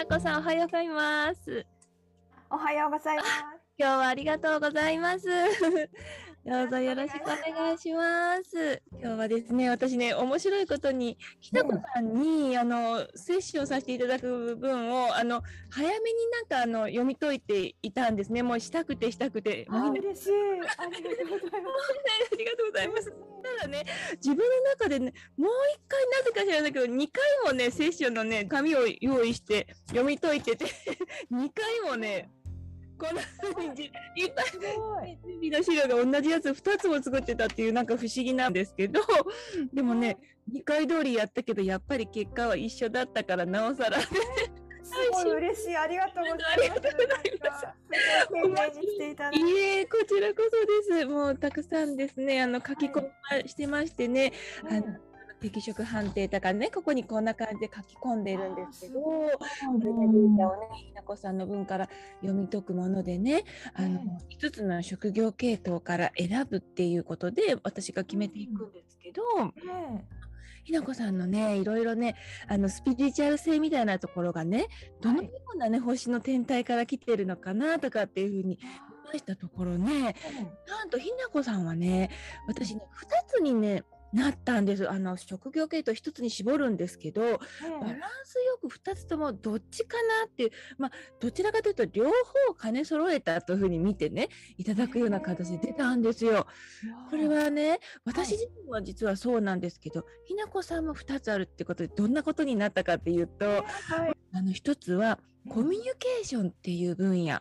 なこさんおはようございます。おはようございます。今日はありがとうございます。どうぞよろしくお願いします。今日はですね、私ね、面白いことに、ひなこさんに、あの、セッションさせていただく分を、あの、早めになんか、あの、読み解いていたんですね。もうしたくてしたくて。あ、嬉しい。ありがとうございます。ありがとうございます。ただね、自分の中でね、もう一回なぜか知らないけど、2回もね、セッションのね、紙を用意して読み解いてて、2回もね、こんな風にじいっぱい。準備の資料が同じやつ2つも作ってたっていうなんか不思議なんですけど、でもね、2回通りやったけど、やっぱり結果は一緒だったから、なおさら。すごい嬉しい。ありがとうございます。ありがとうございますいえ、こちらこそです。もうたくさんですね、あの書き込みしてましてね、あの適色判定とかね、ここにこんな感じで書き込んでるんですけど、これでデータをね、ひなこさんの分から読み解くものでね、あの、5つの職業系統から選ぶっていうことで、私が決めていくんですけど、ねひなこさんのね、いろいろね、あの、スピリチュアル性みたいなところがね、どのようなね、星の天体から来てるのかなとかっていうふうに見ましたところね、なんとひなこさんはね、私ね、2つにね、なったんです。あの、職業系統1つに絞るんですけど、バランスよく2つともどっちかなっていう、まあ、どちらかというと両方兼ね揃えたというふうに見てね、いただくような形で出たんですよ。これはね、私自身は実はそうなんですけど、ひなこさんも2つあるってことで、どんなことになったかっていうと、はい。あの1つはコミュニケーションっていう分野。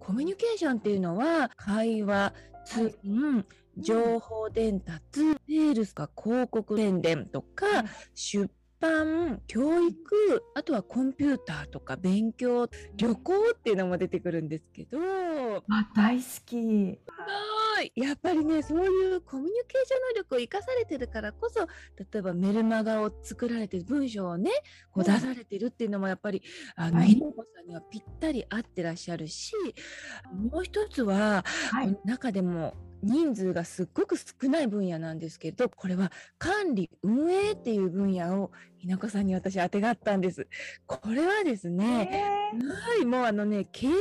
コミュニケーションっていうのは、会話、通信、情報伝達、セールスか広告宣伝とか、はい出版、教育、あとはコンピューターとか勉強、旅行っていうのも出てくるんですけど、あ、大好き。はいやっぱりねそういうコミュニケーション能力を生かされてるからこそ例えばメルマガを作られて文章をねこううん出されてるっていうのもやっぱりあのはいひなこさんにはぴったり合ってらっしゃるしもう一つは、はい。中でも人数がすっごく少ない分野なんですけどこれは管理運営っていう分野をひなこさんに私当てがったんです。これはですね、えはい、もうあのね、経営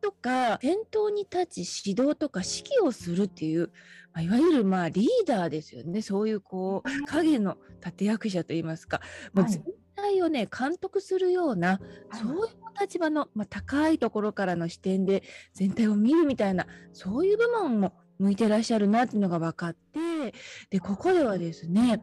とか、先頭に立ち指導とか指揮をするっていう、まあ、いわゆるまあリーダーですよね。そういうこう、影の立役者といいますか、もうはい全体をね、監督するような、はい。そういう立場の、まあ、高いところからの視点で全体を見るみたいな、そういう部門も向いてらっしゃるなっていうのが分かって、で、ここではですね、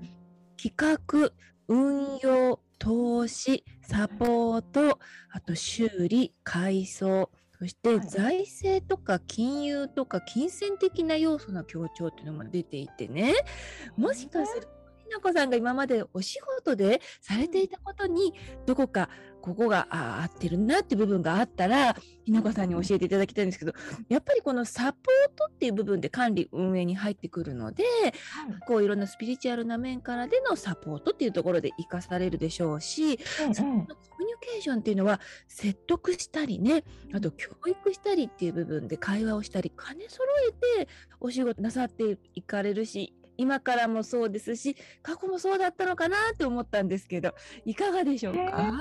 企画、運用、投資、サポート、あと修理、改装、そしてはい。財政とか金融とか金銭的な要素の強調っていうのも出ていてね、もしかすると、ひなこさんが今までお仕事でされていたことに、どこかここがあ合ってるなって部分があったら、ひなこさんに教えていただきたいんですけど、やっぱりこのサポートっていう部分で管理運営に入ってくるので、こういろんなスピリチュアルな面からでのサポートっていうところで生かされるでしょうし、そのコミュニケーションっていうのは説得したりね、あと教育したりっていう部分で会話をしたり、兼ね揃えてお仕事なさっていかれるし、今からもそうですし、過去もそうだったのかなって思ったんですけど、いかがでしょうか、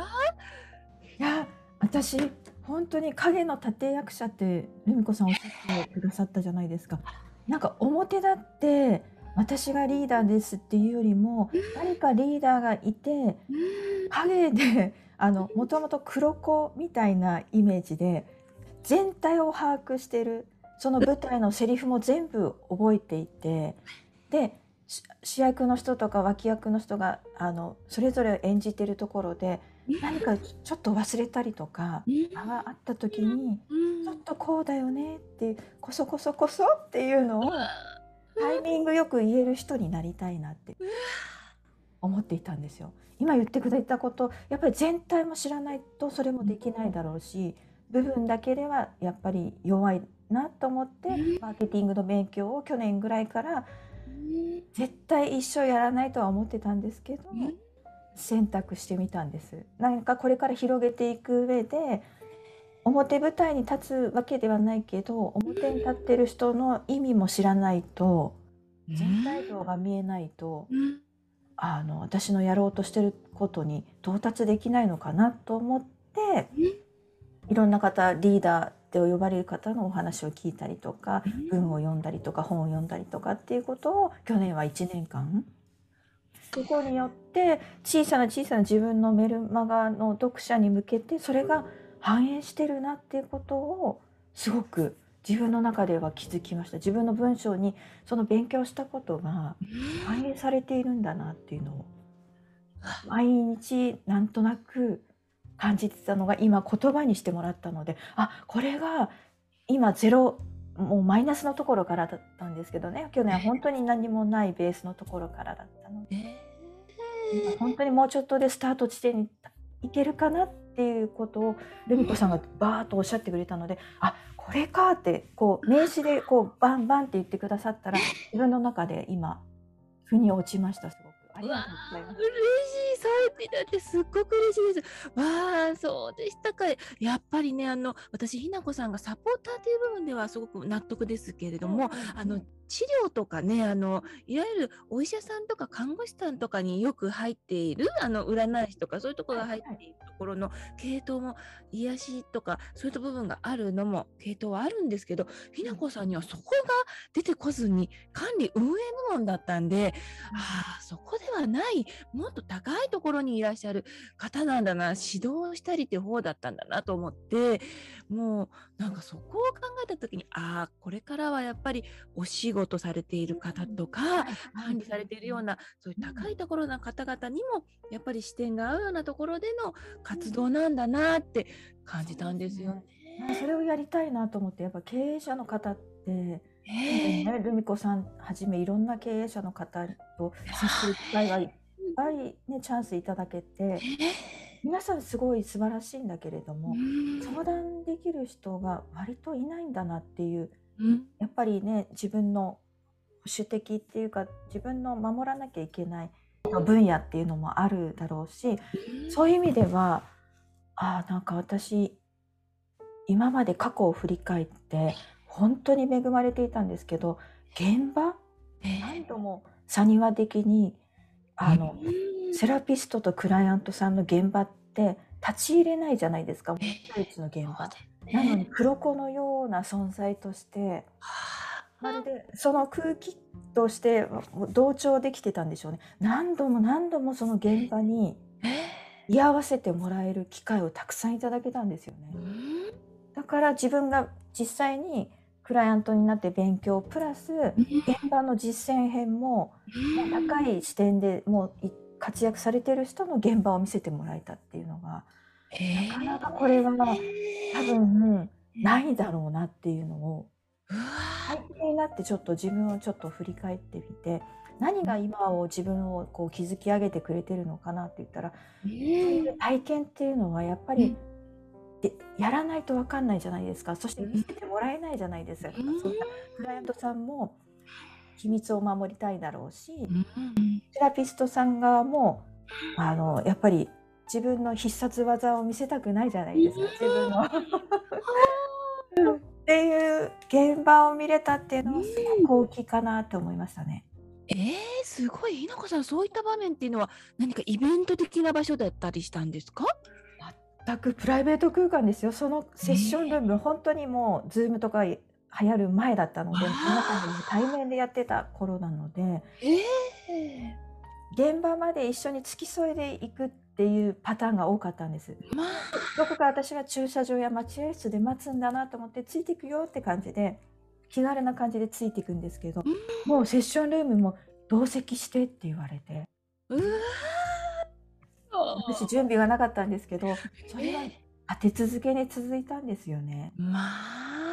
いや、私、本当に影の立役者って、ルミ子さんおっしゃってくださったじゃないですか。なんか表立って、私がリーダーですっていうよりも、何かリーダーがいて、うん影で、あの、もともと黒子みたいなイメージで、全体を把握してる。その舞台のセリフも全部覚えていて、で、し主役の人とか脇役の人が、あの、それぞれ演じてるところで、何かちょっと忘れたりとか、うん。あがあった時に、うん。ちょっとこうだよねってこそこそこそっていうのを、タイミングよく言える人になりたいなって思っていたんですよ。今言ってくれたこと、やっぱり全体も知らないとそれもできないだろうし、部分だけではやっぱり弱いなと思ってうん、マーケティングの勉強を去年ぐらいから絶対一生やらないとは思ってたんですけど、うん。選択してみたんです。なんかこれから広げていく上で表舞台に立つわけではないけど表に立ってる人の意味も知らないと全体像が見えないとうん。あの私のやろうとしてることに到達できないのかなと思っていろんな方リーダーって呼ばれる方のお話を聞いたりとか文を読んだりとか本を読んだりとかっていうことを去年は1年間そこによって小さな小さな自分のメルマガの読者に向けてそれが反映してるなっていうことをすごく自分の中では気づきました。自分の文章にその勉強したことが反映されているんだなっていうのを毎日なんとなく感じてたのが今言葉にしてもらったのであこれが今ゼロもうマイナスのところからだったんですけどね。去年は本当に何もないベースのところからだったので、本当にもうちょっとでスタート地点に行けるかなっていうことをルミ子さんがバーッとおっしゃってくれたのであこれかってこう名詞でこうバンバンって言ってくださったら自分の中で今腑に落ちましたすごく。ありがとうございます。嬉しい、そう言っていただいてすっごく嬉しいです。わあ、そうでしたか。やっぱりね、あの、私、ひなこさんがサポーターという部分ではすごく納得ですけれども、あの、治療とかね、あの、いわゆるお医者さんとか看護師さんとかによく入っている、あの、占い師とかそういうところが入っているところの系統も、癒しとか、そういった部分があるのも、系統はあるんですけど、ひなこさんにはそこが出てこずに、管理運営部門だったんで、ああ、そこではない、もっと高いところにいらっしゃる方なんだな、指導したりって方だったんだなと思って、もう、なんかそこを考えた時に、ああ、これからはやっぱりお仕事されている方とか、管理されているような、そういう高いところの方々にも、やっぱり視点が合うようなところでの活動なんだなって感じたんですよね。それをやりたいなと思って、やっぱ経営者の方って、えー、ね、ルミ子さんはじめいろんな経営者の方と接する機会がいっぱいね、チャンスいただけて、皆さんすごい素晴らしいんだけれども、相談できる人が割といないんだなっていうやっぱりね自分の保守的っていうか自分の守らなきゃいけない分野っていうのもあるだろうしそういう意味ではあなんか私今まで過去を振り返って本当に恵まれていたんですけど現場何度も埴輪的にあのセラピストとクライアントさんの現場って立ち入れないじゃないですか、1の現場。なのに黒子のような存在として。まるでその空気として同調できてたんでしょうね。何度も何度もその現場に居合わせてもらえる機会をたくさんいただけたんですよね。だから自分が実際にクライアントになって勉強プラス現場の実践編も高い視点でもう活躍されてる人の現場を見せてもらえたっていうのがなかなかこれは多分ないだろうなっていうのを最近になってちょっと自分をちょっと振り返ってみて何が今を自分をこう築き上げてくれてるのかなって言ったら、そういう体験っていうのはやっぱり、でやらないと分かんないじゃないですか。そして見せてもらえないじゃないですか、そんなクライアントさんも秘密を守りたいだろうし、セラピストさん側もあのやっぱり自分の必殺技を見せたくないじゃないですか。自分の。っていう現場を見れたっていうのはすごく大きいかなと思いましたね。えー、すごい、ひなこさん、そういった場面っていうのは、何かイベント的な場所だったりしたんですか？全くプライベート空間ですよ。そのセッションルーム、えー、本当にもう、ズームとか流行る前だったので、皆さんに対面でやってた頃なので、えー、現場まで一緒に付き添いでいくっていうパターンが多かったんです。まあ、どこか私は駐車場や待合室で待つんだなと思ってついていくよって感じで気軽な感じでついていくんですけど、うん、もうセッションルームも同席してって言われて。私準備がなかったんですけどそれは立て続けに続いたんですよね。ま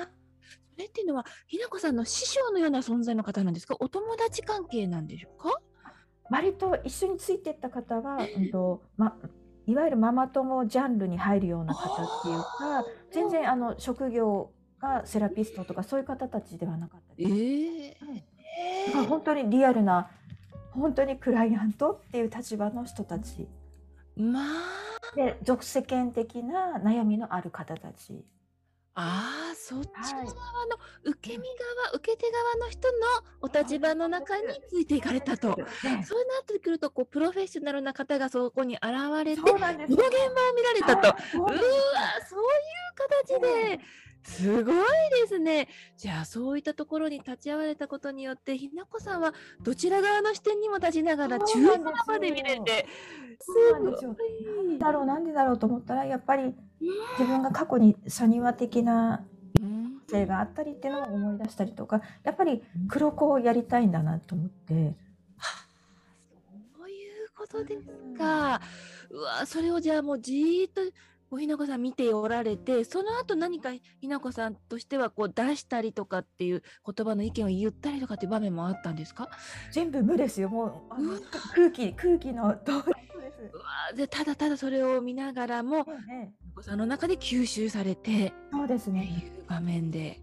あそれっていうのはひなこさんの師匠のような存在の方なんですか？お友達関係なんでしょうか割と一緒についてった方は、うんとま、いわゆるママ友ジャンルに入るような方っていうか全然あの職業がセラピストとかそういう方たちではなかったです。えーうん、本当にリアルな本当にクライアントっていう立場の人たち。まあ、で俗世間的な悩みのある方たち。ああ、そっちはい。側の受け身側、受け手側の人のお立場の中についていかれたと。ねそうなってくると、こうプロフェッショナルな方がそこに現れて、そうなんですその現場を見られたと。ううわそういう形で、すごいですね。じゃあ、そういったところに立ち会われたことによって、ひなこさんはどちら側の視点にも立ちながら、中そうなんですよ側まで見れて、そうなんですよすごいだろうなんでだろうと思ったらやっぱり自分が過去にサニワ的なうん性があったりっていうのを思い出したりとかやっぱり黒子をやりたいんだなと思って。そういうことですか。うわ、それをじゃあもうじーっとおひなこさん見ておられて、その後何かひなこさんとしてはこう出したりとかっていう言葉の意見を言ったりとかっていう場面もあったんですか？全部無ですよもう空気空気の通り。うわでただただそれを見ながらも、ひええなこさんの中で吸収されてそうですね。いう場面で。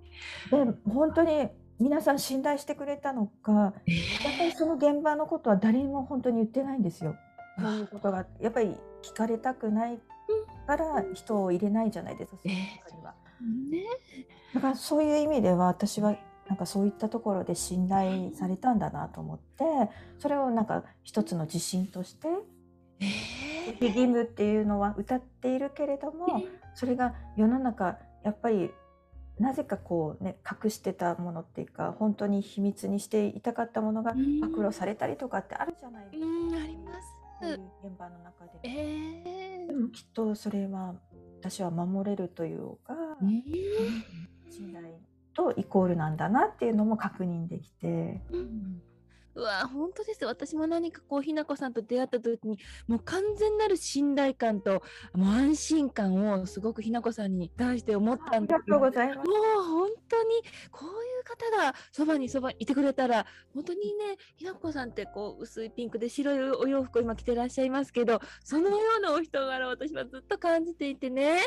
で本当に皆さん信頼してくれたのかやっぱりその現場のことは誰にも本当に言ってないんですよ。そういうことがやっぱり聞かれたくないから人を入れないじゃないですか。その中にはね、だからそういう意味では私はなんかそういったところで信頼されたんだなと思ってそれをなんか一つの自信としてえ守秘義務っていうのは歌っているけれどもそれが世の中やっぱりなぜかこうね隠してたものっていうか本当に秘密にしていたかったものがうん暴露されたりとかってあるじゃないですか。うんあります。現場の中で。えでもきっとそれは私は守れるというか、ー信頼とイコールなんだなっていうのも確認できて、うんうわ本当です。私も何かこうひなこさんと出会った時にもう完全なる信頼感ともう安心感をすごくひなこさんに対して思ったんですありがとうございます。も。う本当にこういう方がそばにそばいてくれたら本当にねひなこさんってこう薄いピンクで白いお洋服を今着てらっしゃいますけどそのようなお人柄を私はずっと感じていてね。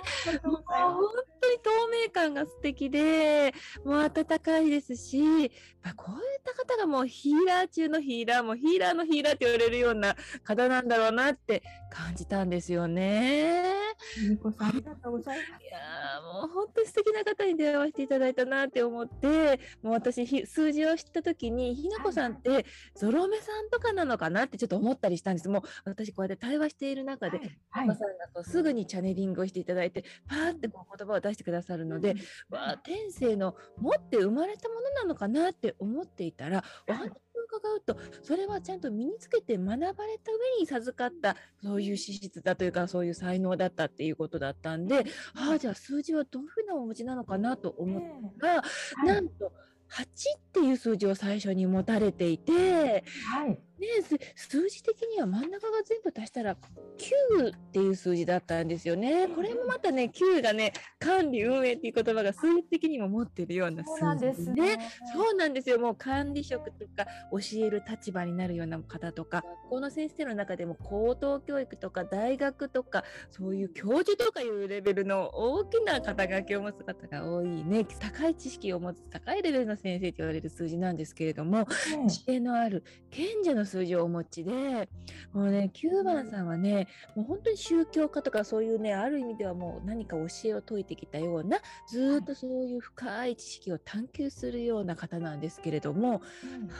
もう本当に透明感が素敵でもう温かいですしぱこういった方がもうヒーラー中のヒーラーもうヒーラーのヒーラーって言われるような方なんだろうなって感じたんですよね。みこさんありがとうございます。いやーもう本当に素敵な方に出会わせていただいたなって思ってもう私ひ数字を知った時にひなこさんってゾロ目さんとかなのかなってちょっと思ったりしたんです。もう私こうやって対話している中で、はい。ひなこさんがこうすぐにチャネリングをしていただいてパーってこう言葉を出してくださるので、わあ天性の持って生まれたものなのかなって思っていたらお話を伺うとそれはちゃんと身につけて学ばれた上に授かったそういう資質だというかそういう才能だったっていうことだったんでああじゃあ数字はどういうふうなお持ちなのかなと思ったら、はい。なんと8っていう数字を最初に持たれていて、ね、はいす数字的には真ん中が全部足したら9っていう数字だったんですよね。これもまたね9がね管理運営っていう言葉が数字的にも持ってるようなそうなん数です字ね。そうなんですよ。もう管理職とか教える立場になるような方とか、学校の先生の中でも高等教育とか大学とか、そういう教授とかいうレベルの大きな肩書きを持つ方が多いね。高い知識を持つ高いレベルの先生と言われる数字なんですけれども、ね知恵のある賢者の数字をお持ちで、もうね、9番さんはね、もう本当に宗教家とかそういうね、ある意味ではもう何か教えを説いてきたような、ずーっとそういう深い知識を探求するような方なんですけれども、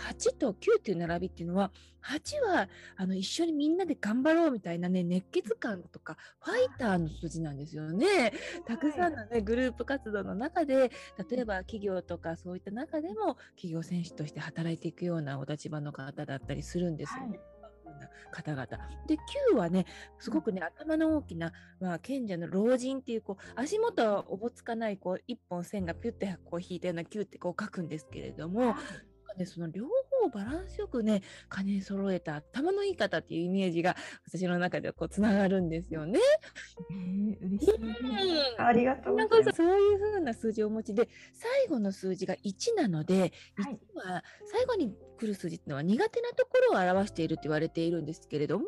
8と9っていう並びっていうのは、8はあの一緒にみんなで頑張ろうみたいなね、熱血感とか、ファイターの数字なんですよね。たくさんのね、グループ活動の中で、例えば企業とかそういった中でも、企業選手として働いていくようなお立場の方だったりするんですよね。そんな方々。で、9はね、すごくね、頭の大きな、まあ、賢者の老人っていう、こう、足元はおぼつかない、こう、一本線がピュッてこう引いたような9ってこう書くんですけれども、ね、その両方バランスよくね、兼ね揃えた頭のいい方っていうイメージが私の中ではこうつながるんですよね。えー嬉しい。うんありがとうございます。かそういう風な数字をお持ちで最後の数字が1なので、はい1は最後に来る数字っていうのは苦手なところを表していると言われているんですけれども、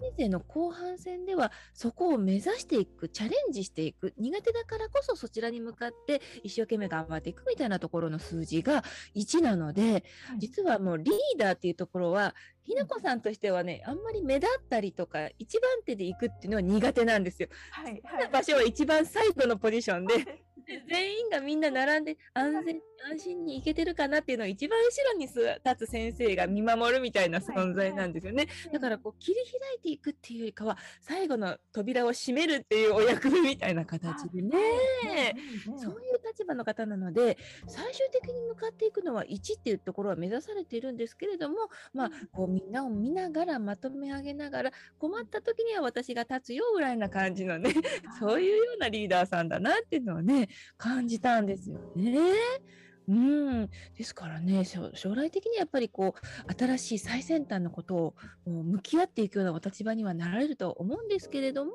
人生の後半戦ではそこを目指していくチャレンジしていく苦手だからこそそちらに向かって一生懸命頑張っていくみたいなところの数字が1なので、実はもうリーダーっていうところはひなこさんとしてはねあんまり目立ったりとか一番手で行くっていうのは苦手なんですよ。はい好きな場所は一番最後のポジションで。全員がみんな並んで安全安心に行けてるかなっていうのを一番後ろに立つ先生が見守るみたいな存在なんですよね。だからこう切り開いていくっていうよりかは最後の扉を閉めるっていうお役目みたいな形でね、そういう立場の方なので最終的に向かっていくのは1っていうところは目指されているんですけれども、まあ、こうみんなを見ながらまとめ上げながら困った時には私が立つよぐらいな感じのねそういうようなリーダーさんだなっていうのはね感じたんですよね。うん、ですからね、将来的にやっぱりこう、新しい最先端のことを向き合っていくようなお立場にはなられると思うんですけれども、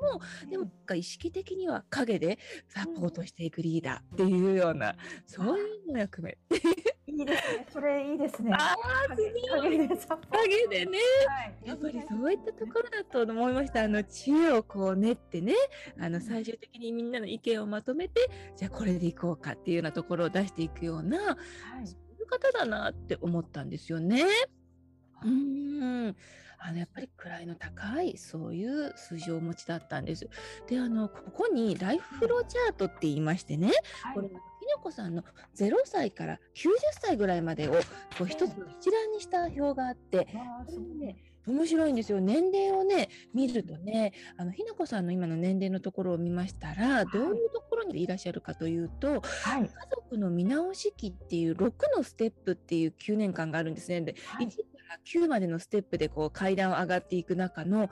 でも意識的には陰でサポートしていくリーダーっていうような、そういう役目。いいですね。それいいですね。ああ、すごい。影でね、はい、やっぱりそういったところだと思いました。あの知恵をこう練ってね、あの最終的にみんなの意見をまとめて、じゃあこれでいこうかっていうようなところを出していくような、はい、そういう方だなって思ったんですよね。うん。あのやっぱり位の高いそういう数字をお持ちだったんです。であのここにライフフローチャートって言いましてね、はい、これひなこさんの0歳から90歳ぐらいまでをこう一つの一覧にした表があって、ね、面白いんですよ。年齢をね、見るとね、あの、ひなこさんの今の年齢のところを見ましたら、どういうところにいらっしゃるかというと、はい、家族の見直し期っていう6のステップっていう9年間があるんですね。で、はい、1から9までのステップでこう階段を上がっていく中の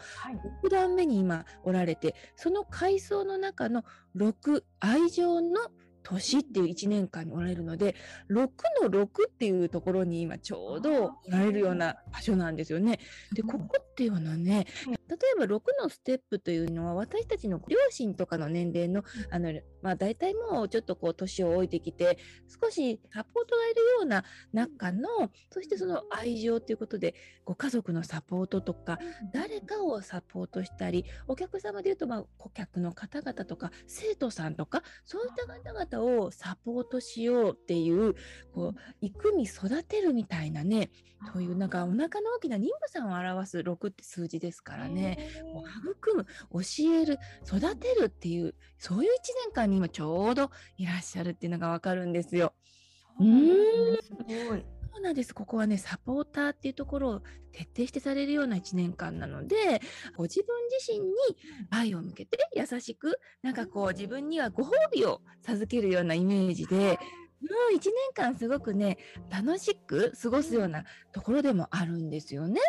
6段目に今おられて、その階層の中の6、愛情の年っていう1年間におられるので、6の6っていうところに今ちょうどおられるような場所なんですよね。で、ここっていうのはね、例えば6のステップというのは私たちの両親とかの年齢の、あの、まあ大体もうちょっとこう年を置いてきて、少しサポートがいるような中の、そしてその愛情ということで、ご家族のサポートとか、誰かをサポートしたり、お客様で言うと、まあ顧客の方々とか、生徒さんとか、そういった方々方をサポートしようっていうこう育み育てるみたいなねそういうなんかお腹の大きな妊婦さんを表す6って数字ですからね育む教える育てるっていうそういう1年間に今ちょうどいらっしゃるっていうのがわかるんですよ。うんすごいそうなんです。ここはね、サポーターっていうところを徹底してされるような1年間なので、ご自分自身に愛を向けて優しく、なんかこう自分にはご褒美を授けるようなイメージで、もう1年間すごくね、楽しく過ごすようなところでもあるんですよね。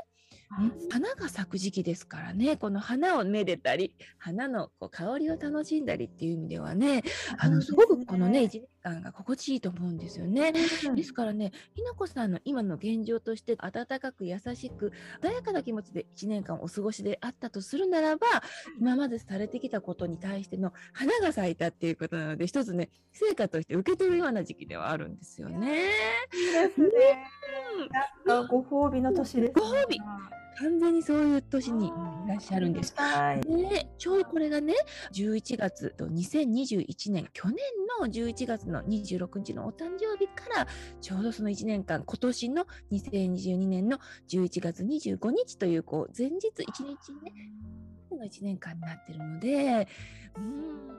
花が咲く時期ですからね、この花をめでたり、花のこう香りを楽しんだりっていう意味ではね、あのすごくこのね、1年間が心地いいと思うんですよね。ですからね、ひなこさんの今の現状として温かく優しく、穏やかな気持ちで1年間お過ごしであったとするならば、今までされてきたことに対しての花が咲いたっていうことなので、一つね、成果として受け取るような時期ではあるんですよね。いいですね。なんかご褒美の年です、ね、ご褒美。完全にそういう年にいらっしゃるんです。で、ちょうどこれがね、11月と2021年、去年の11月の26日のお誕生日から、ちょうどその1年間、今年の2022年の11月25日という、こう、前日1日ね、の1年間になってるので、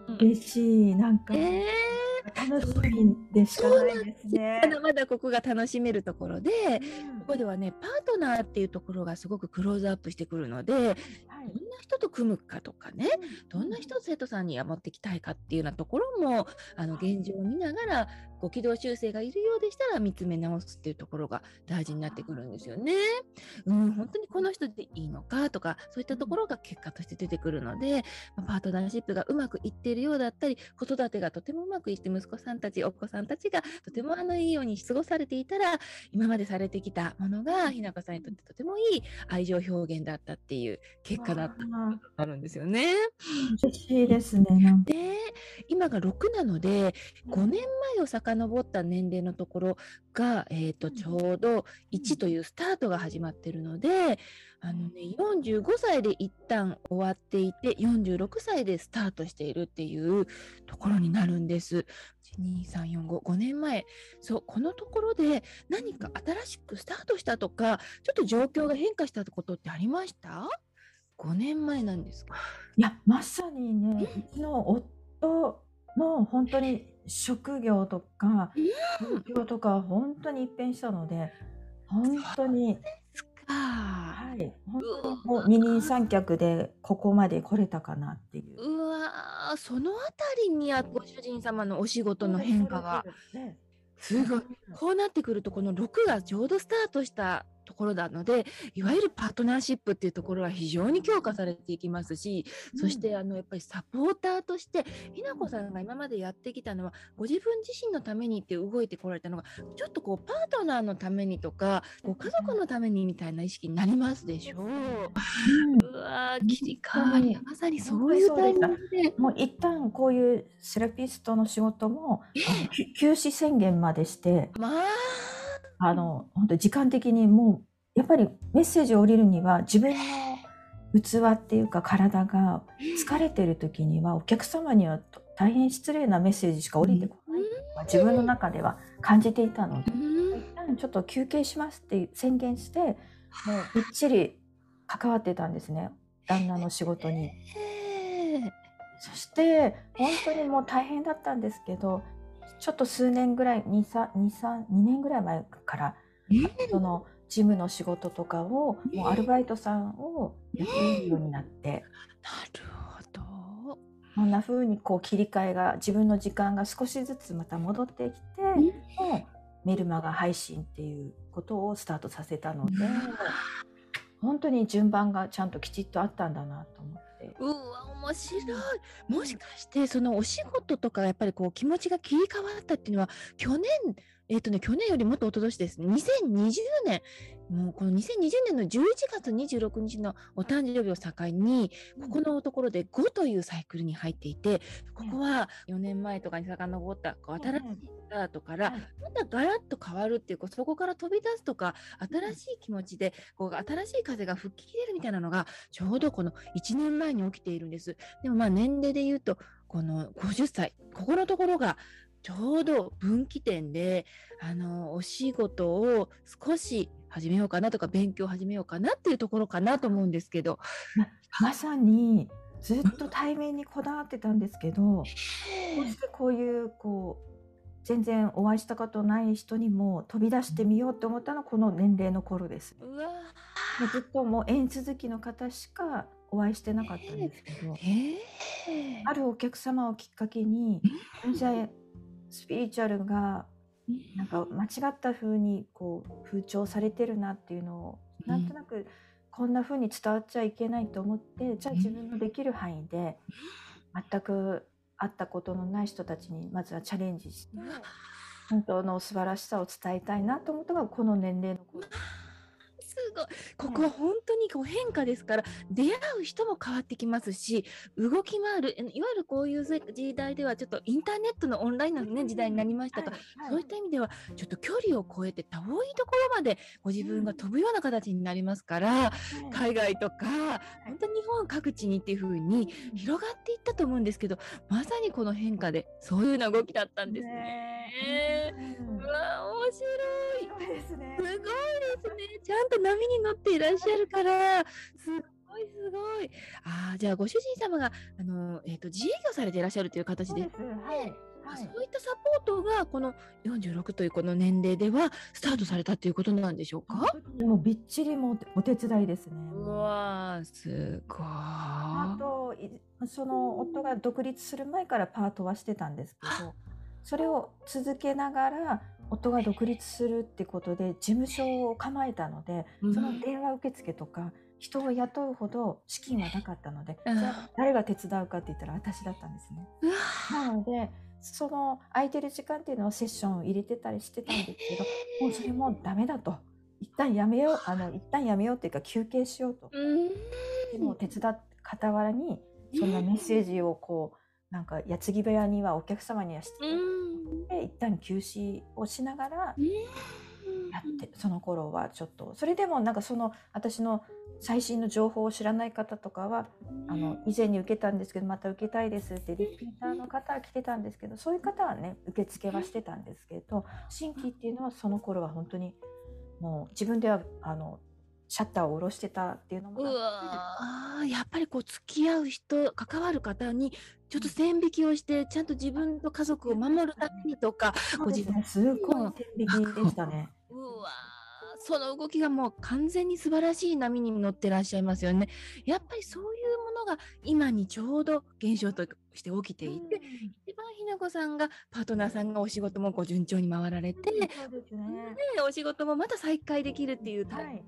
うん、嬉しい、なんか。え。ー楽しみでしかないですね。まだまだここが楽しめるところで、うん、ここではねパートナーっていうところがすごくクローズアップしてくるので、はい、どんな人と組むかとかね、うん、どんな人を生徒さんには持ってきたいかっていうようなところもあの現状を見ながらご軌道修正がいるようでしたら見つめ直すっていうところが大事になってくるんですよね。うん、本当にこの人でいいのかとかそういったところが結果として出てくるので、パートナーシップがうまくいっているようだったり子育てがとてもうまくいって息子さんたちお子さんたちがとてもあのいいように過ごされていたら今までされてきたものがひなこさんにとってとてもいい愛情表現だったっていう結果だったあるんですよね。嬉しいですね。で今が6なので5年前を遡った年齢のところが、えーと、ちょうど1というスタートが始まってるので、あのね、45歳で一旦終わっていて46歳でスタートしているっていうところになるんです。12345年前そうこのところで何か新しくスタートしたとかちょっと状況が変化したことってありました？5年前なんですか？いやまさにね、うちの夫の本当に職業とかうん。状況とか本当に一変したので、本当に。はい、本う当にもう二人三脚でここまで来れたかなっていう。うわー、そのあたりにあご主人様のお仕事の変化がすごい。こうなってくると、この6がちょうどスタートしたところなので、いわゆるパートナーシップっていうところは非常に強化されていきますし、そしてあのやっぱりサポーターとして、ひなこさんが今までやってきたのは、ご自分自身のためにって動いてこられたのが、ちょっとこうパートナーのためにとか、ご家族のためにみたいな意識になりますでしょう？うわー、切り替わり、まさにそういうタイミングで。もう一旦こういうセラピストの仕事も休止宣言までして。まあ、あの本当時間的にもうやっぱりメッセージを降りるには自分の器っていうか体が疲れてる時にはお客様にはと大変失礼なメッセージしか降りてこない。自分の中では感じていたのでうん。一旦ちょっと休憩しますって宣言してもうびっちり関わってたんですね。旦那の仕事に。ええそして本当にもう大変だったんですけどちょっと数年ぐらい2 3 2 3 2年ぐらい前からその事務の仕事とかをもうアルバイトさんをやっているようになって。なるほど。こんな風にこう切り替えが自分の時間が少しずつまた戻ってきてもうメルマガ配信っていうことをスタートさせたので本当に順番がちゃんときちっとあったんだなと思って。うわ、面白い。もしかして、そのお仕事とか、やっぱりこう気持ちが切り替わったっていうのは、去年、えっ、とね、去年よりもっと一昨年ですね。2020年、もうこの2020年の11月26日のお誕生日を境に、ここのところで5というサイクルに入っていて、ここは4年前とかに遡った新しいスタートから、はい。またガラッと変わるっていうそこから飛び出すとか新しい気持ちでこう新しい風が吹き切れるみたいなのがちょうどこの1年前に起きているんです。でもまあ年齢で言うとこの50歳ここのところがちょうど分岐点であのお仕事を少し始めようかなとか勉強を始めようかなっていうところかなと思うんですけど。まさにずっと対面にこだわってたんですけど、こうしてこういうこう全然お会いしたことない人にも飛び出してみようって思ったのはこの年齢の頃です。うわずっともう縁続きの方しかお会いしてなかったんですけど、ー。ええあるお客様をきっかけに全然スピリチュアルがなんか間違った風にこう風潮されてるなっていうのをうん。なんとなくこんな風に伝わっちゃいけないと思ってじゃあ自分のできる範囲で全く会ったことのない人たちにまずはチャレンジして本当の素晴らしさを伝えたいなと思ったのがこの年齢の頃すごい。ここは本当にこう変化ですから、出会う人も変わってきますし、動き回る、えいわゆるこういう時代ではちょっとインターネットのオンラインの、ね、時代になりましたが、はいそういった意味では、ちょっと距離を超えて遠いところまでご自分が飛ぶような形になりますから、はい。海外とか、本当に日本各地にっていう風に広がっていったと思うんですけど、まさにこの変化でそういうような動きだったんですね。うんうわ、面白い。そうですね。すごいですね。ちゃんと波に乗っていらっしゃるから、すごいすごい。ああ、じゃあご主人様が、あの、えっ、と、自営業されていらっしゃるという形でそうです。はいあはいそういったサポートが、この46というこの年齢ではスタートされたということなんでしょうか？もうびっちりもうお手伝いですね。うわー、すごい。トいその夫が独立する前からパートはしてたんですけどそれを続けながら夫が独立するってことで事務所を構えたのでうんその電話受付とか人を雇うほど資金はなかったのでうんじゃあ誰が手伝うかって言ったら私だったんですね。なのでその空いてる時間っていうのをセッションを入れてたりしてたんですけどもうそれもうダメだと一旦やめようあの一旦やめようっていうか休憩しようと。うん。でも手伝っ傍らにそんなメッセージをこうなんか矢継ぎ部屋にはお客様にはしてうん。で一旦休止をしながらうん。やってその頃はちょっとそれでもなんかその私の最新の情報を知らない方とかはあの以前に受けたんですけどまた受けたいですってリピーターの方は来てたんですけどそういう方はね受付はしてたんですけど新規っていうのはその頃は本当にもう自分ではあのシャッターを下ろしてたっていうのもうあやっぱりりこう付き合う人関わる方にちょっと線引きをしてちゃんと自分と家族を守るためにとかそうですごい線引きでしたね。うわーその動きがもう完全に素晴らしい波に乗ってらっしゃいますよね。やっぱりそういうものが今にちょうど現象として起きていて、一番ひなこさんがパートナーさんがお仕事もこう順調に回られて、そうですね。でお仕事もまた再開できるっていうタイはい。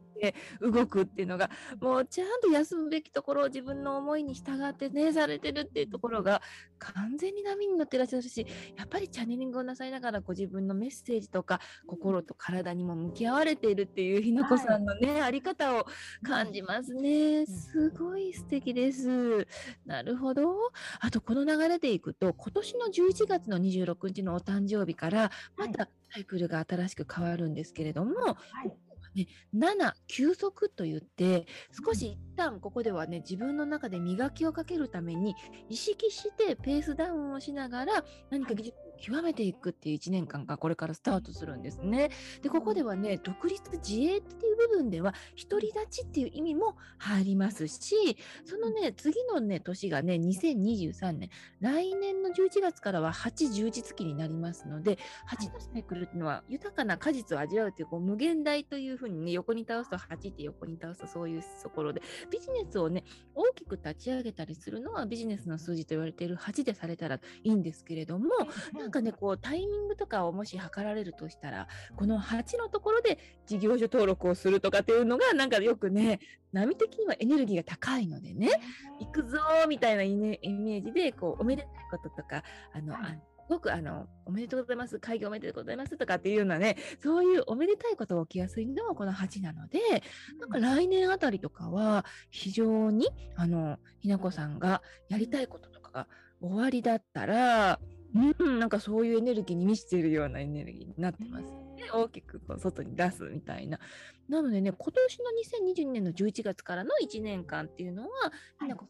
動くっていうのがもうちゃんと休むべきところを自分の思いに従ってねされてるっていうところが完全に波に乗ってらっしゃるしやっぱりチャネリングをなさいながらご自分のメッセージとか心と体にも向き合われているっていうひなこさんのね、あり方を感じますね。すごい素敵です。なるほど。あとこの流れでいくと今年の11月の26日のお誕生日からまたサイクルが新しく変わるんですけれども、はい。ね、7休息と言って少し一旦ここではね自分の中で磨きをかけるために意識してペースダウンをしながら何か技術を極めていくっていう1年間がこれからスタートするんですね。でここではね独立自衛っていう部分では独り立ちっていう意味も入りますしそのね次のね年がね2023年来年の11月からは8充実期になりますので8のサイクルっていうのは豊かな果実を味わうというこう無限大というふうにね横に倒すと8って横に倒すとそういうところでビジネスをね大きく立ち上げたりするのはビジネスの数字と言われている8でされたらいいんですけれどもなんかねこうタイミングとかをもし測られるとしたらこの8のところで事業所登録をするとかっていうのがなんかよくね波的にはエネルギーが高いのでね行くぞーみたいなイメージでこうおめでたいこととかあの、はい。あすごくあのおめでとうございます開業おめでとうございますとかっていうようなねそういうおめでたいことが起きやすいのはこの8なのでなんか来年あたりとかは非常にあのひなこさんがやりたいこととかが終わりだったらうんなんかそういうエネルギーに満ちているようなエネルギーになってます。ね大きくこう外に出すみたいな。なのでね、今年の2022年の11月からの1年間っていうのは、はいなんか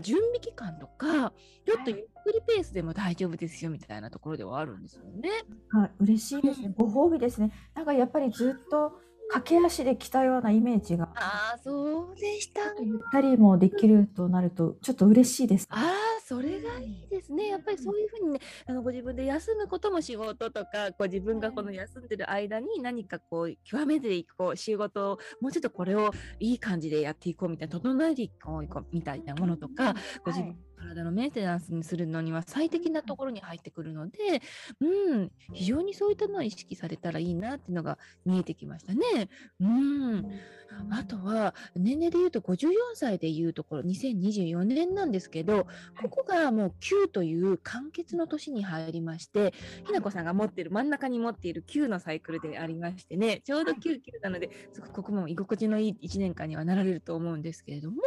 準備期間とか、ちょっとゆっくりペースでも大丈夫ですよみたいなところではあるんですよね。はい、嬉しいですね。ご褒美ですね。なんかやっぱりずっと駆け足で来たようなイメージが、ああ、そうでした。ゆったりもできるとなると、ちょっと嬉しいです。ああ、それがいいですね。やっぱりそういうふうにね、あのご自分で休むことも仕事とか、こう自分がこの休んでる間に何かこう極めていこう仕事をもうちょっとこれをいい感じでやっていこうみたいな整えていこうみたいなものとか、ご自分の体のメンテナンスにするのには最適なところに入ってくるので、うん、非常にそういったのを意識されたらいいなっていうのが見えてきましたね。うん。あとは年齢で言うと54歳でいうところ2024年なんですけどここがもう9という完結の年に入りましてひなこさんが持ってる真ん中に持っている9のサイクルでありましてねちょうど99なのですごくここも居心地のいい1年間にはなられると思うんですけれども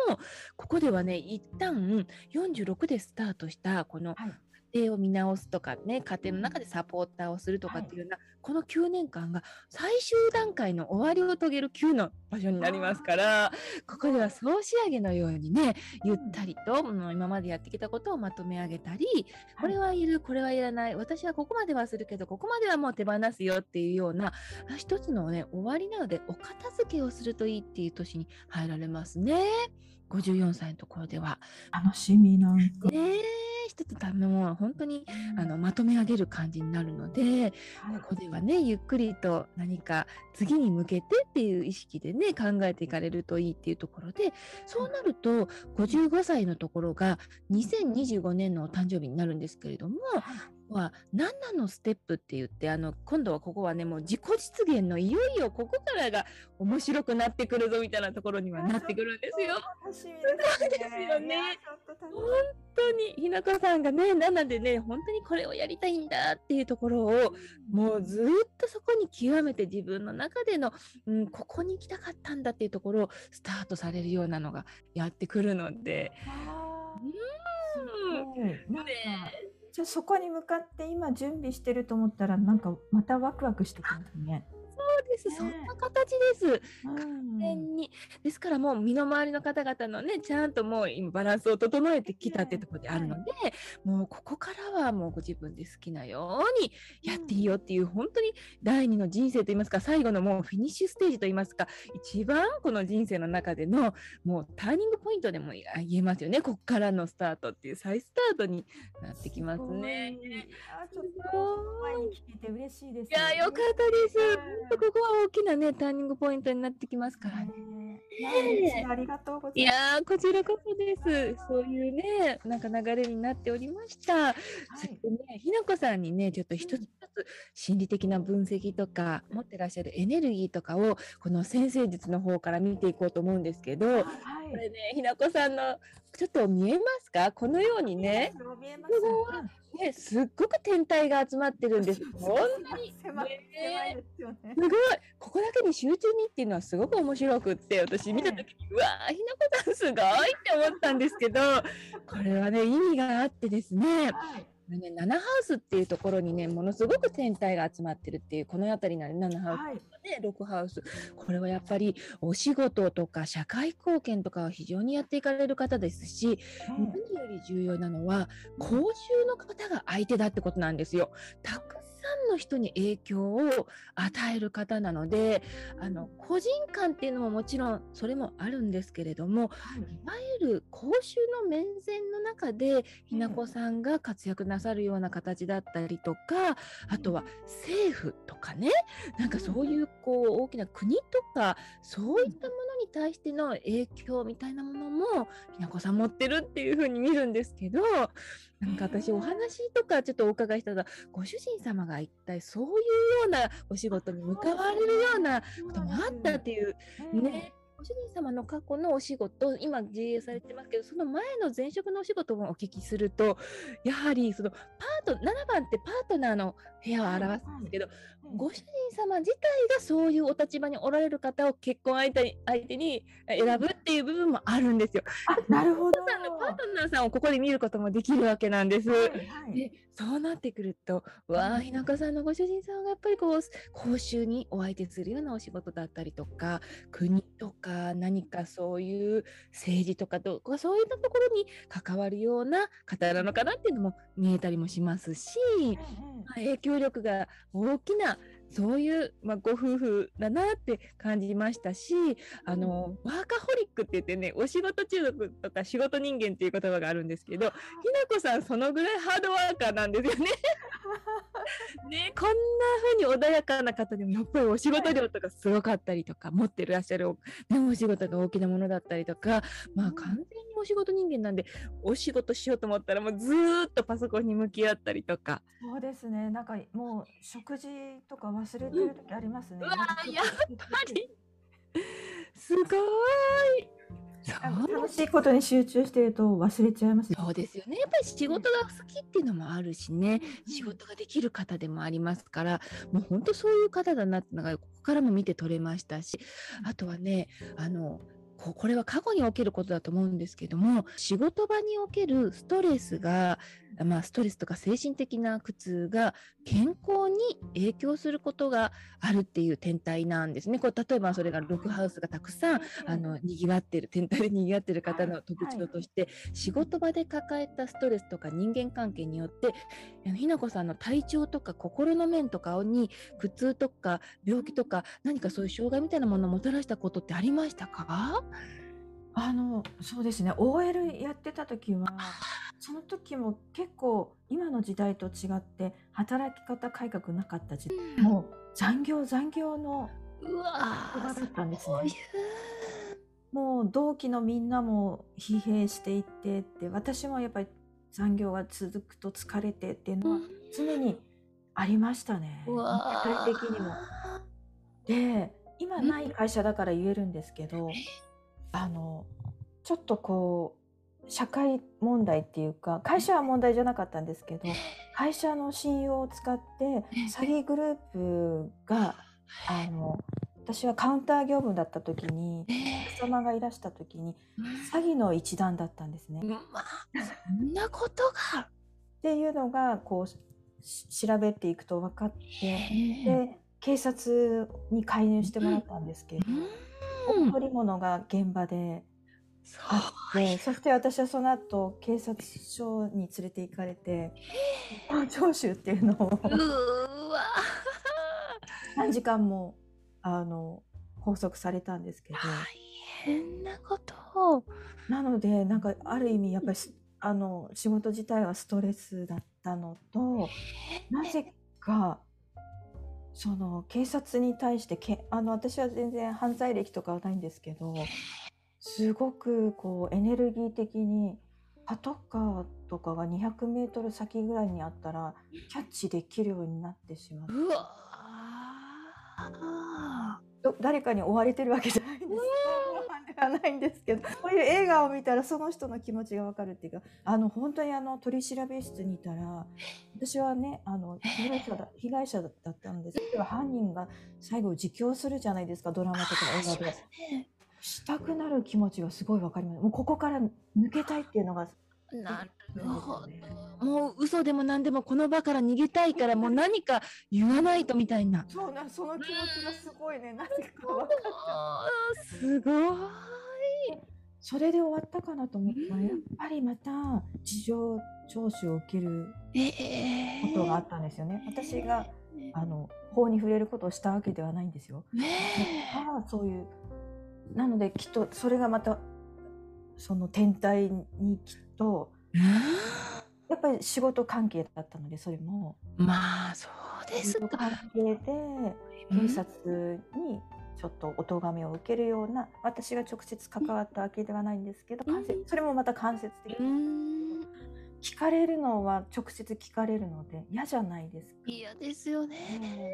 ここではね一旦46でスタートしたこのはい。家庭を見直すとかね家庭の中でサポーターをするとかっていうような、この9年間が最終段階の終わりを遂げる9の場所になりますからここでは総仕上げのようにねゆったりと、もう今までやってきたことをまとめ上げたりこれはいるこれはいらない私はここまではするけどここまではもう手放すよっていうようなあ一つのね終わりなのでお片付けをするといいっていう年に入られますね54歳のところでは。楽しみなんか。ねえ一つためもう本当にあのまとめ上げる感じになるのではいここではねゆっくりと何か次に向けてっていう意識でね考えていかれるといいっていうところでそうなると55歳のところが2025年のお誕生日になるんですけれどもは7のステップって言ってあの今度はここはねもう自己実現のいよいよここからが面白くなってくるぞみたいなところにはなってくるんですよ。楽しみですそうですよね。本当にひなこさんがね7でね本当にこれをやりたいんだっていうところをもうずーっとそこに極めて自分の中での、うん、ここに行きたかったんだっていうところをスタートされるようなのがやってくるので。うん。ねじゃあそこに向かって今準備してると思ったらなんかまたワクワクしてくるよね。そうです。ねそんな形です。うん完全に。ですからもう身の回りの方々のね、ちゃんともう今バランスを整えてきたってところであるので、もうここからはもうご自分で好きなようにやっていいよっていう、本当に第二の人生といいますか、最後のもうフィニッシュステージといいますか、一番この人生の中でのもうターニングポイントでも言えますよね。ここからのスタートっていう再スタートになってきますね。すごいいやちょっすとご前にい。聞いて嬉しいです。いや、よかったです。うん本当ここは大きなね、ターニングポイントになってきますからね。ねありがとうございいます。やー、こちらこそです。そういうね、なんか流れになっておりました。そしてね、ひなこさんにね、ちょっと一つ一つ心理的な分析とか、持ってらっしゃるエネルギーとかを、この先生術の方から見ていこうと思うんですけど、はい。これね、ひなこさんの、ちょっと見えますか？このようにね、見えます。すごいね、すっごく天体が集まってるんです。に狭いねですよねす。ごいここだけに集中にっていうのはすごく面白くって私見た時にうわーひなこさんすごいって思ったんですけどこれはね意味があってですねはい。これね7ハウスっていうところにねものすごく天体が集まってるっていうこの辺りなので7ハウスはい。で6ハウスこれはやっぱりお仕事とか社会貢献とかは非常にやっていかれる方ですし何より重要なのは公衆の方が相手だってことなんですよ。たくさんの人に影響を与える方なのであの個人間っていうのももちろんそれもあるんですけれどもはい。いわゆる公衆の面前の中でひなこさんが活躍なさるような形だったりとかあとは政府とかねなんかそういうこう大きな国とかそういったものに対しての影響みたいなものもひなこさん持ってるっていう風に見るんですけどなんか私お話とかちょっとお伺いしたらご主人様が一体そういうようなお仕事に向かわれるようなこともあったっていうね、ご主人様の過去のお仕事、今自営されてますけど、その前の前職のお仕事もお聞きすると、やはりそのパート、7番ってパートナーの部屋を表すんですけど、ご主人様自体がそういうお立場におられる方を結婚相手に相手に選ぶっていう部分もあるんですよ。あ、なるほど。さんのパートナーさんをここで見ることもできるわけなんです。はいはいでそうなってくると、わあ、日中さんのご主人さんがやっぱりこう、公衆にお相手するようなお仕事だったりとか、国とか何かそういう政治とかとか、そういったところに関わるような方なのかなっていうのも見えたりもしますし、まあ影響力が大きな、そういう、まあ、ご夫婦だなって感じましたし、あの、ワーカホリックって言ってね、お仕事中毒とか仕事人間っていう言葉があるんですけど、ひなこさんそのぐらいハードワーカーなんですよね。ね、こんな風に穏やかな方でもやっぱりお仕事量とかすごかったりとか、持ってらっしゃる、ね、お仕事が大きなものだったりとか、まあ完全にお仕事人間なんで、お仕事しようと思ったらもうずーっとパソコンに向き合ったりとか、そうですね。なんかもう食事とか忘れてる時ありますね。うわやっぱり、すごーい。楽しいことに集中してると忘れちゃいますね。そうですよね。やっぱり仕事が好きっていうのもあるしね、仕事ができる方でもありますから、もう本当そういう方だなってのが、ここからも見て取れましたし、あとはね、あの、ここれは過去におけることだと思うんですけども、仕事場におけるストレスが、まあ、ストレスとか精神的な苦痛が健康に影響することがあるっていう天体なんですね。これ例えばそれがログハウスがたくさんあの賑わってる天体で 賑わってる方の特徴として、仕事場で抱えたストレスとか人間関係によってひなこさんの体調とか心の面とかに苦痛とか病気とか何かそういう障害みたいなものをもたらしたことってありましたか？あの、そうですね。OL やってた時は、その時も結構今の時代と違って働き方改革なかった時代。もう残業残業のうわだったんですねもう同期のみんなも疲弊していってって私もやっぱり残業が続くと疲れてっていうのは常にありましたね。うわ肉体的にも。で今ない会社だから言えるんですけど、あのちょっとこう社会問題っていうか会社は問題じゃなかったんですけど会社の信用を使って詐欺グループがあの私はカウンター業務だった時にお客様がいらした時に詐欺の一団だったんですね。そんなことが。っていうのがこうし調べていくと分かってで警察に介入してもらったんですけど、うん。乗り物が現場でそあっうて、そして私はその後警察署に連れて行かれて、聴取っていうのをうー。わ何時間もあの拘束されたんですけど、大変なこと。なのでなんかある意味やっぱりすあの仕事自体はストレスだったのと、なぜかその警察に対してけあの私は全然犯罪歴とかはないんですけどすごくこうエネルギー的にパトカーとかが200メートル先ぐらいにあったらキャッチできるようになってしまう。うわど誰かに追われてるわけじゃないんです。ではないんですけど、こういう映画を見たらその人の気持ちがわかるっていうか、あの本当にあの取り調べ室にいたら、私はね、あの被害者だ被害者だったんです。けど、犯人が最後自供するじゃないですか、ドラマとか映画で。ね。したくなる気持ちがすごいわかります。もうここから抜けたいっていうのが、なるほど。もう嘘でも何でもこの場から逃げたいからもう何か言わないとみたいな。そうな、その気持ちがすごいね、なぜかわかっちゃう。すごい。それで終わったかなと思ったら、やっぱりまた事情聴取を受けるええことがあったんですよね。私があの法に触れることをしたわけではないんですよ。ねああそういうなのできっとそれがまたその天体にきっとえやっぱり仕事関係だったのでそれも。まあそうです。か。関係で警察にちょっとお咎めを受けるような私が直接関わったわけではないんですけどうん？それもまた間接的うーん？聞かれるのは直接聞かれるので嫌じゃないですか。嫌ですよね。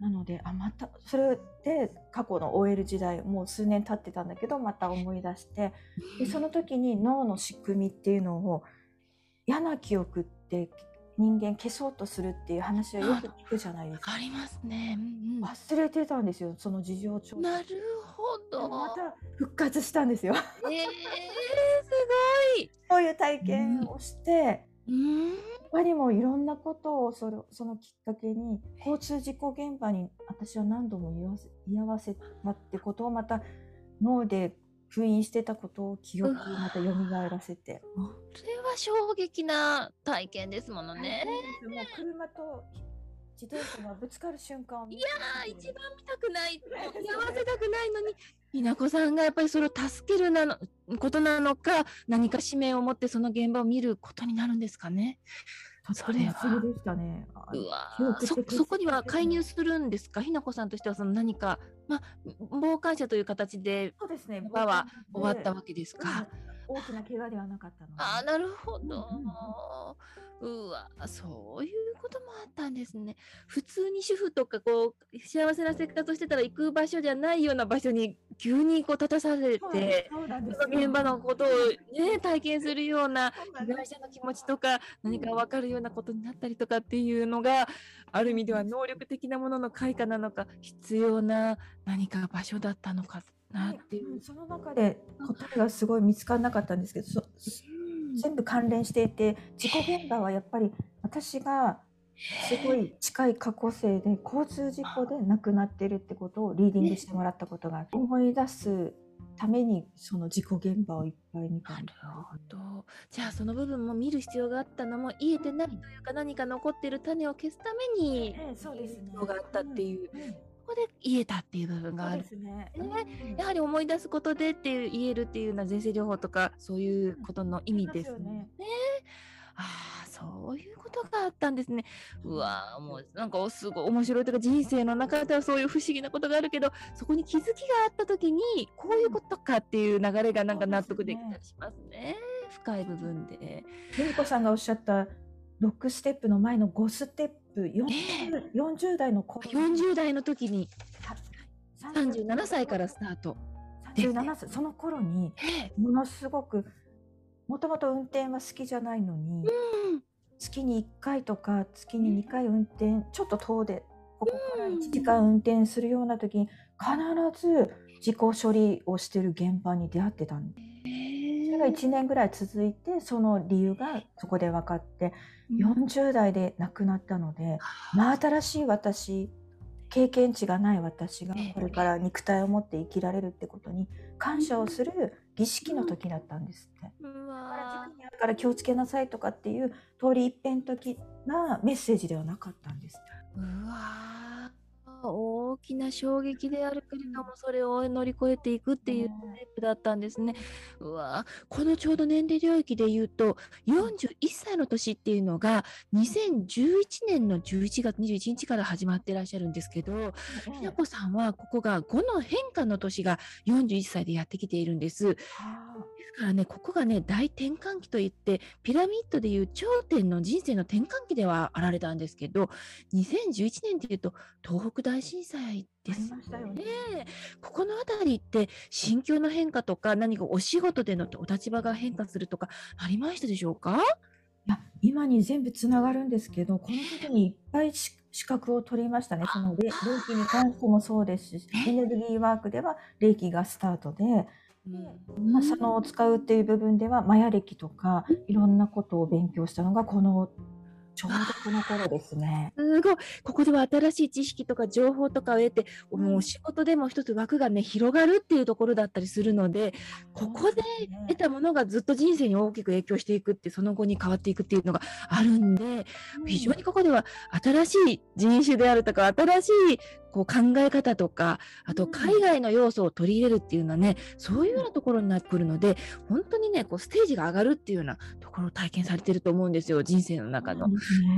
なのであまたそれで過去の OL 時代もう数年経ってたんだけどまた思い出してでその時に脳の仕組みっていうのを嫌な記憶って人間消そうとするっていう話はよく聞くじゃないですか。わかりますね。うん忘れてたんですよその事情聴なるほど。また復活したんですよ。ええ すごい。そういう体験をして、うん。他にもいろんなことをそれそのきっかけに交通事故現場に私は何度も居合わせ居合わせたってことをまた脳で封印してたことを記憶にまた蘇らせて。それは衝撃な体験ですものね。もう車と自転車がぶつかる瞬間を見いやー一番見たくない居合わせたくないのにひなこさんがやっぱりそれを助けるなのことなのか何か使命を持ってその現場を見ることになるんですかね。それはでしたね。そ的そこには介入するんですか？ひなこさんとしてはその何か、まあ、傍観者という形でそうですね。場は終わったわわけですか？大きな怪我ではなかったので。ああなるほど。うんうんうわそういうこともあったんですね。普通に主婦とかこう幸せな生活をしてたら行く場所じゃないような場所に急にこう立たされて。現場のことをね体験するような被害者の気持ちとか何か分かるようなことになったりとかっていうのがある意味では能力的なものの開花なのか必要な何か場所だったのかなっていう。うんその中で答えがすごい見つからなかったんですけど、そ全部関連していて事故現場はやっぱり私がすごい近い過去生で交通事故で亡くなってるってことをリーディングしてもらったことがあって思い出すためにその事故現場をいっぱい見たなんるほど。じゃあその部分も見る必要があったのも言えてないというか何か残ってる種を消すためにええそうですね。があったっていう、うんうんここで言えたっていう部分がそうあるですね。ねうんやはり思い出すことでっていう言えるっていうような前世療法とかそういうことの意味ですありますよねね。ああそういうことがあったんですね。うわーもうなんかすごい面白いというか人生の中ではそういう不思議なことがあるけどそこに気づきがあった時にこういうことかっていう流れがなんか納得できたりしますね。深い部分で。由美子さんがおっしゃった6ステップの前の5ステップ 40, 40代の頃40代の時にさ37歳からスタート。37歳その頃にものすごくもともと運転は好きじゃないのにうん。月に1回とか月に2回運転ちょっと遠出ここからうん。1時間運転するような時に必ず事故処理をしてる現場に出会ってたんです。それが1年ぐらい続いてその理由がそこで分かって40代で亡くなったので真新しい私経験値がない私がええ。これから肉体を持って生きられるってことに感謝をする儀式の時だったんですって。うだからわ軸にあるから気をつけなさいとかっていう通り一遍的なメッセージではなかったんですうわー大きな衝撃であるけれどもそれを乗り越えていくっていうねタイプだったんですね。うわーこのちょうど年齢領域で言うと41歳の年っていうのが2011年の11月21日から始まってらっしゃるんですけどひなこさんはここが5の変化の年が41歳でやってきているんです。ですあからね、ここがね、大転換期といって、ピラミッドでいう頂点の人生の転換期ではあられたんですけど、2011年っていうと、東北大震災ですね。ね。ここのあたりって、心境の変化とか、何かお仕事でのお立場が変化するとか、ありましたでしょうか？いや今に全部つながるんですけどこの時にいっぱいし資格を取りましたね。その霊霊気に関してもそうですしエネルギーワークでは霊気がスタートで、うんまあ、左脳を使うっていう部分ではマヤ歴とかいろんなことを勉強したのがこのちょうどこの頃ですね。すごい。ここでは新しい知識とか情報とかを得て、うんもうお仕事でも一つ枠がね、広がるっていうところだったりするので、ここで得たものがずっと人生に大きく影響していくって、その後に変わっていくっていうのがあるんで、非常にここでは新しい人種であるとか、新しいこう考え方とか、あとうん海外の要素を取り入れるっていうのはね、そういうようなところになってくるので、本当にね、こうステージが上がるっていうようなところを体験されてると思うんですよ、人生の中の。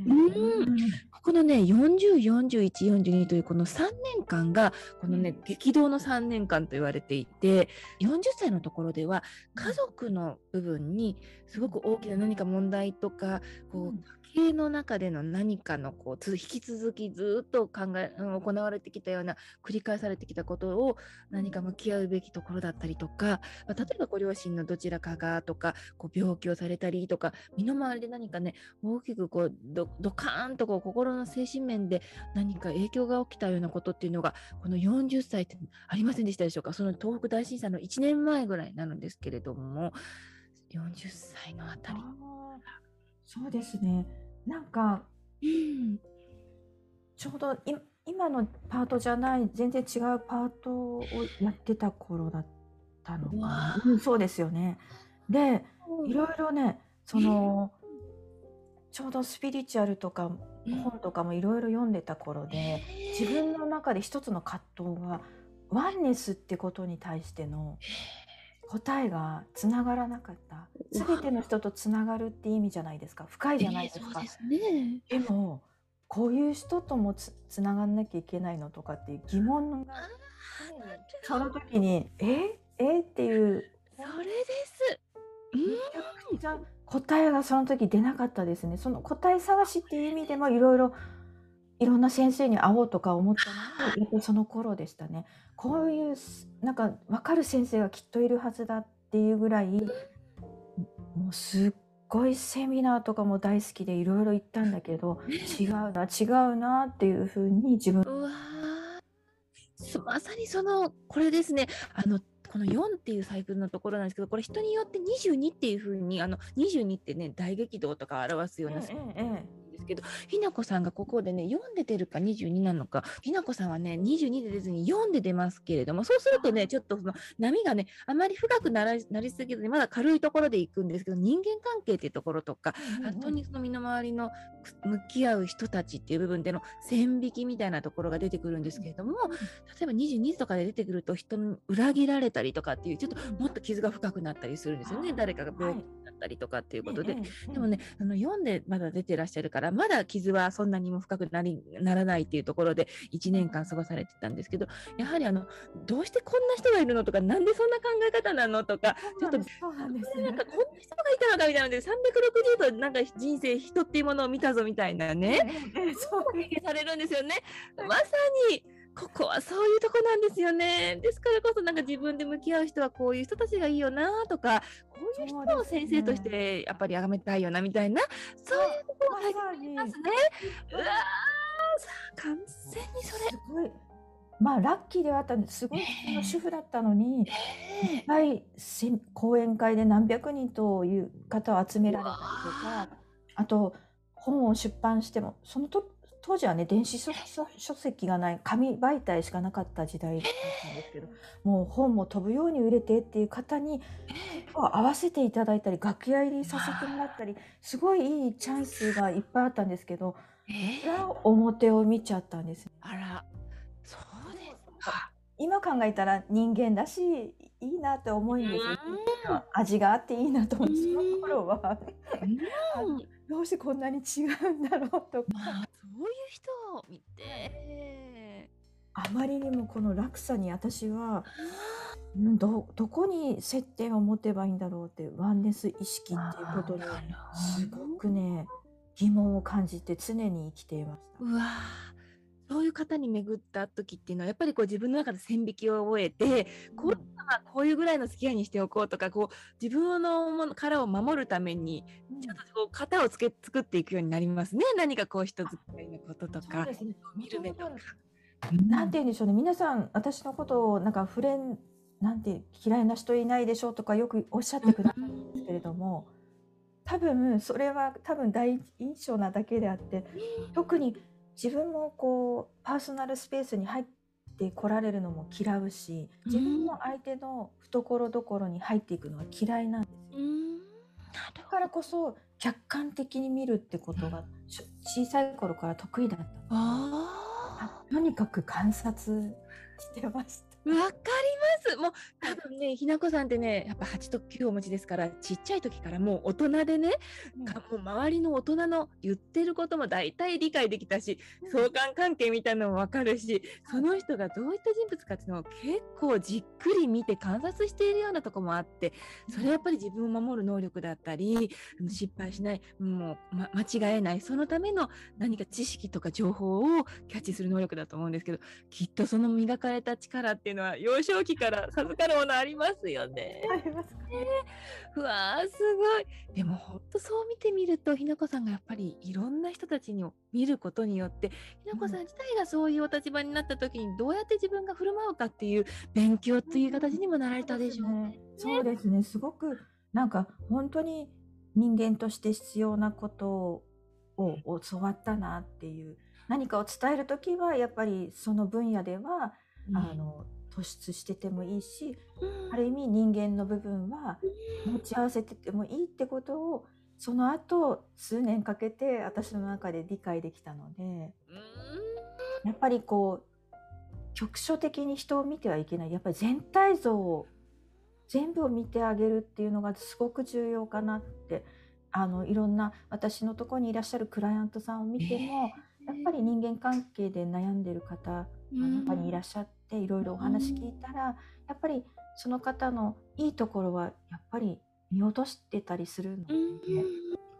うん。このね、40、41、42というこの3年間が、このね、激動の3年間と言われていて、40歳のところでは、家族の部分にすごく大きな何か問題とか、こう家の中での何かのこう引き続きずっと考え、行われてきたような、繰り返されてきたことを何か向き合うべきところだったりとか、まあ例えばご両親のどちらかがとか、こう病気をされたりとか、身の回りで何かね、大きくこうドカーンとこう心の精神面で何か影響が起きたようなことっていうのがこの40歳ってありませんでしたでしょうかその東北大震災の1年前ぐらいなんですけれども40歳のあたり。そうですね。なんかうん。ちょうどい今のパートじゃない全然違うパートをやってた頃だったのかな。うん、そうですよね。で、いろいろね、そのちょうどスピリチュアルとかうん。本とかもいろいろ読んでた頃で、自分の中で一つの葛藤がワンネスってことに対しての答えがつながらなかった。すべての人とつながるって意味じゃないですか。深いじゃないですかえーで。すね。でもこういう人ともつつながんなきゃいけないのとかっていう疑問がその時に「え？え？っていうそれです。うんめちゃくちゃ答えがその時出なかったですね。その答え探しっていう意味でもいろいろいろんな先生に会おうとか思ったのがやっぱりその頃でしたね。こういうすなんか分かる先生がきっといるはずだっていうぐらいもうすっごいセミナーとかも大好きでいろいろ行ったんだけど違うな違うなっていうふうに自分。うわまさにそのこれですね。あのこの4っていうサイクルのところなんですけどこれ人によって22っていうふうにあの22ってね大激動とか表すようなえええけど、ひなこさんがここでね、4で出るか22なのか、ひなこさんはね、22で出ずに4で出ますけれども、そうするとね、ちょっとその波がね、あまり深くならなりすぎずに、まだ軽いところで行くんですけど、人間関係っていうところとか、本当にその身の回りのく向き合う人たちっていう部分での線引きみたいなところが出てくるんですけれども、例えば22とかで出てくると人に裏切られたりとかっていう、ちょっともっと傷が深くなったりするんですよね。誰かが病気はいになったりとかっていうことで。でもね、あの読んでまだ出てらっしゃるから、まだ傷はそんなにも深くなりならないっていうところで1年間過ごされてたんですけど、やはりあのどうしてこんな人がいるのとか、なんでそんな考え方なのとか、ちょっとそうなんです。なんねかこんな人がいたのかみたいなので、360度なんか人生、人っていうものを見たぞみたいなね、ええええそう。されるんですよね。まさにここはそういうとこなんですよね。ですからこそなんか自分で向き合う人はこういう人たちがいいよなとか、こういう人を先生としてやっぱり崇めたいよなみたいな、そういうところを体験できますね。うわーさあ完全にそれ。すごい。まあラッキーではあったんです。すごい主婦だったのに、え。ぱいせ講演会で何百人という方を集められたりとかあと本を出版してもそのと当時はね電子書籍がない紙媒体しかなかった時代だったんですけどもう本も飛ぶように売れてっていう方に合わせていただいたり楽屋入りさせてもらったりすごいいいチャンスがいっぱいあったんですけどえそれは表を見ちゃったんですあら、そうですか。今考えたら人間だしいいなって思うんですよ。うん。味があっていいなと思ってその頃は。うん どうしてこんなに違うんだろうとか。まあ、そういう人を見て。あまりにもこの落差に私はうんどどこに接点を持てばいいんだろうってワンネス意識っていうことにすごくね疑問を感じて常に生きていました。うわーそういう方に巡った時っていうのはやっぱりこう自分の中で線引きを覚えてこういうのはこういうぐらいの付き合いにしておこうとかこう自分のもの殻を守るためにうん。ちょっとこう型をつけ作っていくようになりますね。何かこう人付き合いのこととか。ね。見る目とか。なんて言うんでしょうね。皆さん私のことをなんかフレンなんて嫌いな人いないでしょうとかよくおっしゃってくださるんですけれども多分それは多分第一印象なだけであって特に自分もこうパーソナルスペースに入ってこられるのも嫌うし自分も相手の懐どころに入っていくのは嫌いなんですよ。だからこそ客観的に見るってことが小さい頃から得意だったとにかく観察してました。ーわかります。もう多分ねひなこさんってねやっぱ8と9をお持ちですからちっちゃい時からもう大人でねかもう周りの大人の言ってることも大体理解できたし相関関係みたいなのも分かるしその人がどういった人物かっていうのを結構じっくり見て観察しているようなとこもあってそれはやっぱり自分を守る能力だったり失敗しないもう、ま、間違えないそのための何か知識とか情報をキャッチする能力だと思うんですけどきっとその磨かれた力っていうのは幼少期から授かるものありますよね。ありますかうわーすごいでもほんとそう見てみるとひなこさんがやっぱりいろんな人たちに見ることによってひなこさん自体がそういうお立場になった時にどうやって自分が振る舞うかっていう勉強という形にもなられたでしょうね。そうですね。すごくなんか本当に人間として必要なことを教わったなっていう何かを伝える時はやっぱりその分野では、あの突出しててもいいしうん。ある意味人間の部分は持ち合わせててもいいってことをその後数年かけて私の中で理解できたのでやっぱりこう局所的に人を見てはいけない。やっぱり全体像を全部を見てあげるっていうのがすごく重要かなってあのいろんな私のところにいらっしゃるクライアントさんを見ても、やっぱり人間関係で悩んでる方が中にいらっしゃっていろいろお話聞いたらやっぱりその方のいいところはやっぱり見落としてたりするので、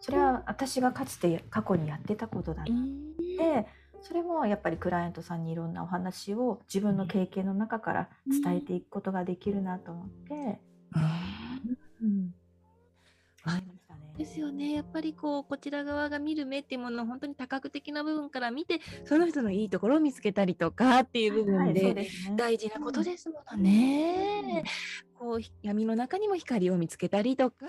それは私がかつて過去にやってたことだなでそれもやっぱりクライアントさん。にいろんなお話を自分の経験の中から伝えていくことができるなと思って、ですよねやっぱりこうこちら側が見る目っていうものを本当に多角的な部分から見てその人のいいところを見つけたりとかっていう部はい、分で。大事なことですものね。こうひ闇の中にも光を見つけたりとか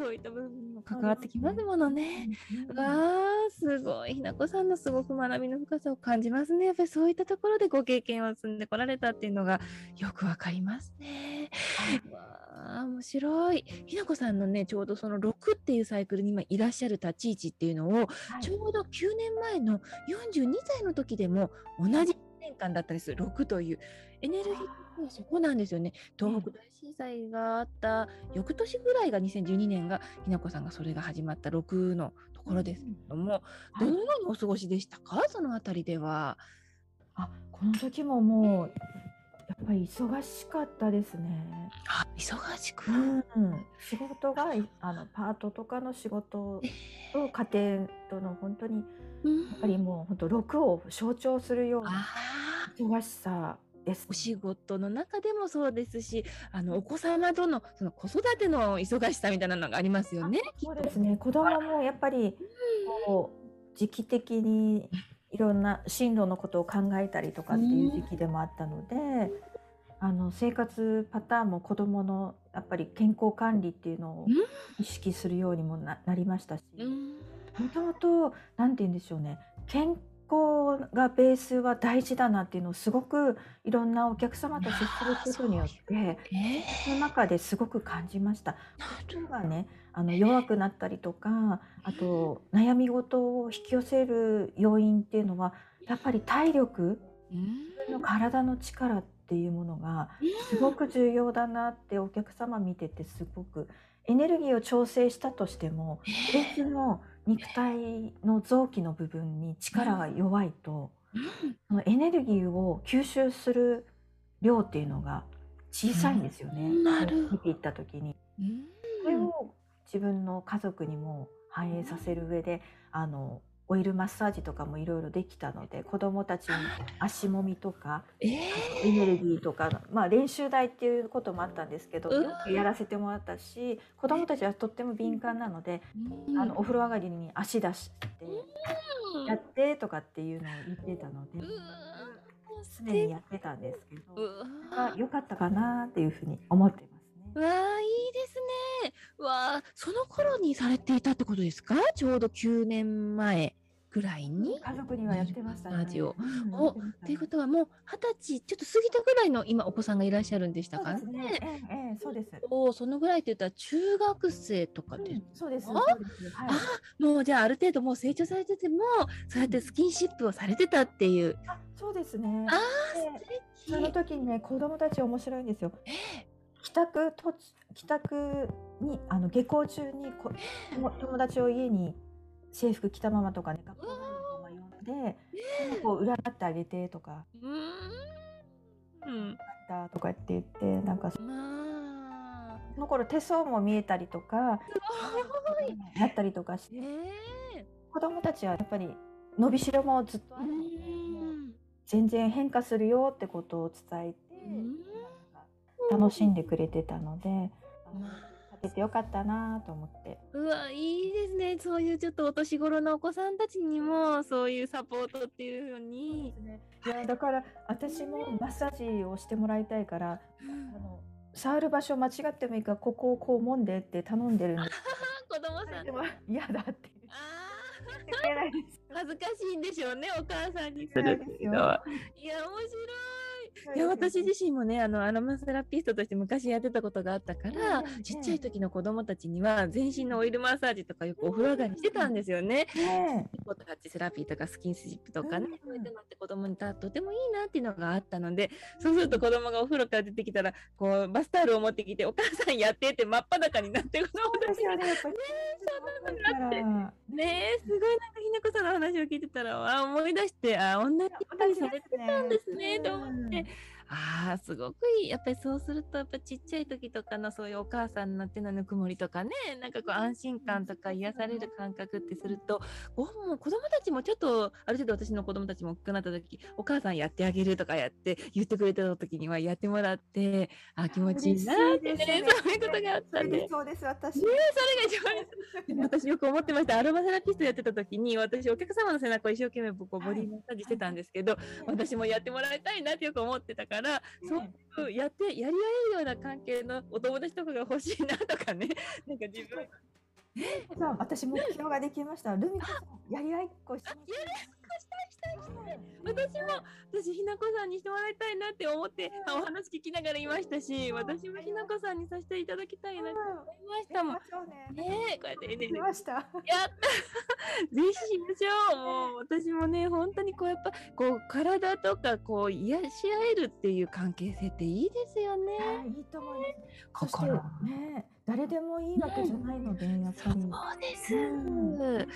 そういった部分にも関わってきますものね。うんわあすごいひなこさんのすごく学びの深さを感じますね。やっぱりそういったところでご経験を積んでこられたっていうのがよくわかりますね。わあ面白い。ひなこさんのねちょうどその6っていうサイクルに今いらっしゃる立ち位置っていうのをはいちょうど9年前の42歳の時でも同じ年間だったんです6というエネルギーはそこなんですよね。東北大震災があった翌年ぐらいが2012年がひなこさんがそれが始まった6のところですけれども、どのようにお過ごしでしたか？そのあたりでは。あこの時ももうやっぱり忙しかったですね。あ忙しく、うん、仕事がいあのパートとかの仕事と家庭との本当にうん。やっぱりもう本当6を象徴するような忙しさです。お。仕事の中でもそうですしあのお子様とのその子育ての忙しさみたいなのがありますよね。そうですね。子供もやっぱりこう時期的にいろんな進路のことを考えたりとかっていう時期でもあったので、あの生活パターンも子供のやっぱり健康管理っていうのを意識するようにもななりましたし。うん。もともと何て言うんでしょうね。健康がベースは大事だなっていうのをすごくいろんなお客様と接することによってえその中ですごく感じました。な心がねあの弱くなったりとかあと悩み事を引き寄せる要因っていうのはやっぱり体力うん。の体の力っていうものがすごく重要だなってお客様見ててすごくエネルギーを調整したとしても別の肉体の臓器の部分に力が弱いとうん。そのエネルギーを吸収する量っていうのが小さいんですよね。見ていった時に。うん。それを自分の家族にも反映させる上であのオイルマッサージとかもいろいろできたので子どもたちに足もみとかえー。エネルギーとか、まあ、練習台っていうこともあったんですけどやらせてもらったし子どもたちはとっても敏感なので、うん。あのお風呂上がりに足出してうん。やってとかっていうのを言ってたのでうわ常にやってたんですけどうわあ良かったかなっていうふうに思ってますね。うわあいいですね。うわあその頃にされていたってことですか？ちょうど9年前ぐらいに。家族にはやってましたね。マッサージをうんおということはもう二十歳ちょっと過ぎたぐらいの今お子さんがいらっしゃるんでしたか？ね。ね。ええええそうです。おそのぐらいって言ったら中学生とかでうんそうです。あ。もうじゃあある程度もう成長されててもそうやってスキンシップをされてたっていう。あ、そうですね。あで素敵その時にね、子供たち面白いんですよ。帰宅途中帰宅にあの下校中にこ友友達を家に制服着たままとかね、学校のまま呼んで、こう占ってあげてとか、うーん。うん。だとかって言って、なんかまあ。その頃手相も見えたりとか、なったりとかして、ええ子供たちはやっぱり伸びしろもずっとあうるので。ん。全然変化するよってことを伝えて、うん楽しんでくれてたので、けてよかったなと思って。うわいいですね。そういうちょっとお年頃のお子さんたちにもそういうサポートっていうのに、いやだから私もマッサージをしてもらいたいから、うん。あの触る場所間違ってもいいからここをこう揉んでって頼んでるんです。子供さん。けど、嫌だって。言あってくれないです。ー恥ずかしいんでしょうねお母さんに。いや面白い。いや私自身もねあのアロマセラピストとして昔やってたことがあったから、ええちっちゃい時の子供たちには全身のオイルマッサージとかよくお風呂上がりしてたんですよね。ねポタッチセラピーとかスキンシップとかね、うんそういうのって子供にたとてもいいなっていうのがあったのでそうすると子供がお風呂から出てきたらこうバスタオルを持ってきてお母さんやってって真っ裸になって子供たちがね。そんなのだってねすごいなんかひなこさんの話を聞いてたらあ思い出してあ同じことにされてたんですねと思って。ああすごくいい。やっぱりそうするとやっぱちっちゃい時とかのそういうお母さんの手のぬくもりとかねなんかこう安心感とか癒される感覚ってするとこうもう子供たちもちょっとある程度私の子供たちも大きくなった時お母さんやってあげるとかやって言ってくれてた時にはやってもらってあ気持ちいいなってねそういうことがあったんで。そうです、私。ねそれが一番私よく思ってました。アロマセラピストやってた時に私お客様の背中を一生懸命こうボディマッサージしてたんですけど、私もやってもらいたいなってよく思ってたから、そういうやってやり合えるような関係のお友達とかが欲しいなとかね。なんか自分さあ、私目標ができました。ルミ子さん、やり合いっこしやり合いっこしたいしたいしたい私も私ひなこさんにしてもらいたいなって思ってあお話聞きながらいましたし私もひなこさんにさせていただきたいなって思いましたもんうね。ねえこうやってエネルギーしました。やったぜひしましょうもう私もね本当にこうやっぱこう体とかこう癒し合えるっていう関係性っていいですよね。はい、いいと思います。心ね、誰でもいいわけじゃないので、やっぱり。そうです。うん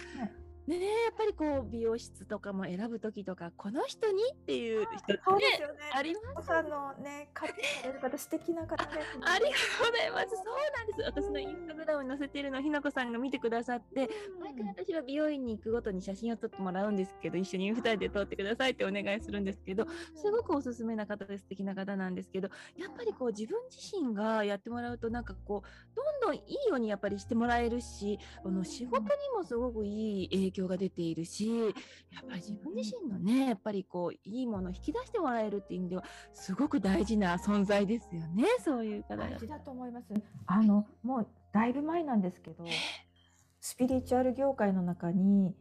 ねえやっぱりこう美容室とかも選ぶ時とかこの人にっていう人ってねすよね。ありますさんのね、買ってくれる方、素敵な方です、ね。ありがとうございます。そうなんです。私のインスタグラムに載せているのをひなこさんが見てくださって、毎回私は美容院に行くごとに写真を撮ってもらうんですけど、一緒に2人で撮ってくださいってお願いするんですけど、すごくおすすめな方で素敵な方なんですけど、やっぱりこう自分自身がやってもらうとなんかこう、どんどんいいようにやっぱりしてもらえるし、あの仕事にもすごくいい影響が出ているし、やっぱり自分自身のね、やっぱりこう、いいものを引き出してもらえるっていう意味では、すごく大事な存在ですよね、そういう方が大。事だと思います。あの、もうだいぶ前なんですけど、スピリチュアル業界の中に、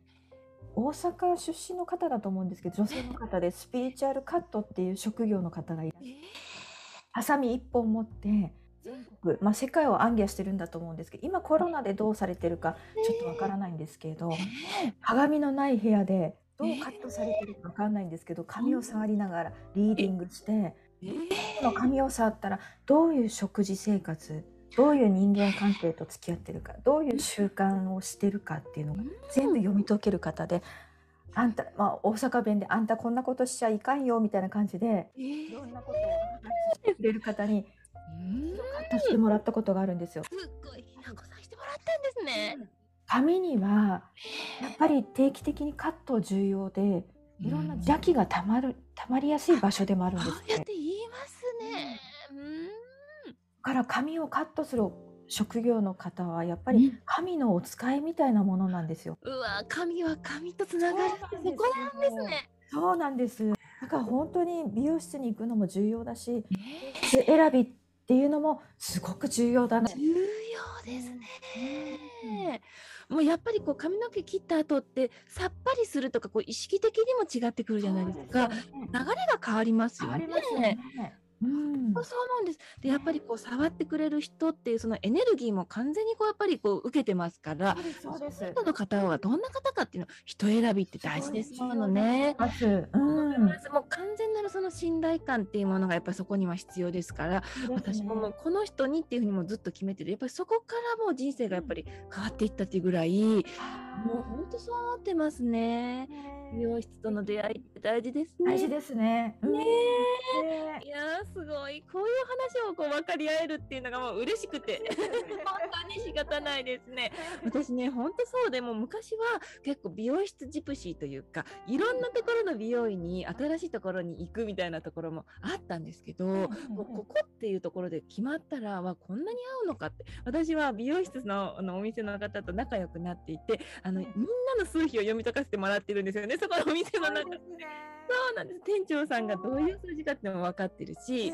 大阪出身の方だと思うんですけど、女性の方でスピリチュアルカットっていう職業の方がいらっしゃる。ハサミ一本持って全国、まあ、世界を暗記してるんだと思うんですけど今コロナでどうされてるかちょっとわからないんですけど鏡のない部屋でどうカットされてるかわかんないんですけど髪を触りながらリーディングしてその髪を触ったらどういう食事生活どういう人間関係と付き合ってるかどういう習慣をしてるかっていうのが全部読み解ける方で。あんた、まあ、大阪弁であんたこんなことしちゃいかんよみたいな感じでいろんなことを話してくれる方にカットしてもらったことがあるんですよ。すごい、ひなこさんしてもらったんですね。髪にはやっぱり定期的にカット重要でいろんな邪気がたまるたまりやすい場所でもあるんですそうやっね。て言いますね。うん。だから髪をカットする職業の方はやっぱり神のお使いみたいなものなんですよ。うわ、神は神とつながるそこなんですね。そうなんです。だから本当に美容室に行くのも重要だし、で選びっていうのもすごく重要だな。重要ですね。もうやっぱりこう髪の毛切った後ってさっぱりするとかこう意識的にも違ってくるじゃないですか。すよね流れが変わります変よね。わりますよね。うん。そうなんです。で、やっぱりこう触ってくれる人っていうそのエネルギーも完全にこうやっぱりこう受けてますから、そうですそうですその人の方はどんな方かっていうの人選びって大事ですものね。まず、うん。もう完全なるその信頼感っていうものがやっぱりそこには必要ですから、私ももうこの人にっていうふうにもずっと決めてて、やっぱりそこからもう人生がやっぱり変わっていったっていうぐらい、もう本当そう思ってますね。美容室との出会いって大事ですね。大事ですね。うん。ねねいやーすごい。こういう話をこう分かり合えるっていうのがもう嬉しくて。本当に仕方ないですね。私ね本当そうでもう昔は結構美容室ジプシーというかいろんなところの美容院に新しいところに行くみたいなところもあったんですけど、ここっていうところで決まったらわこんなに合うのかって。私は美容室のあのお店の方と仲良くなっていてあのみんなの数比を読み解かせてもらってるんですよね。そこのお店の中。で。そうなんです。店長さんがどういう数字かっても分かってるし、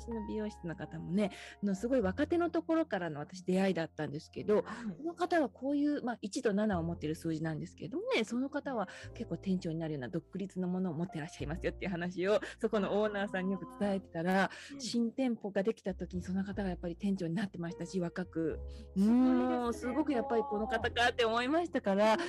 私の美容室の方もねあのすごい若手のところからの私出会いだったんですけどその方はこういう、まあ、1と7を持ってる数字なんですけどねその方は結構店長になるような独立のものを持ってらっしゃいますよっていう話をそこのオーナーさんによく伝えてたら新店舗ができた時にその方がやっぱり店長になってましたし若く。もうすごくやっぱりこの方かって思いましたから。ね。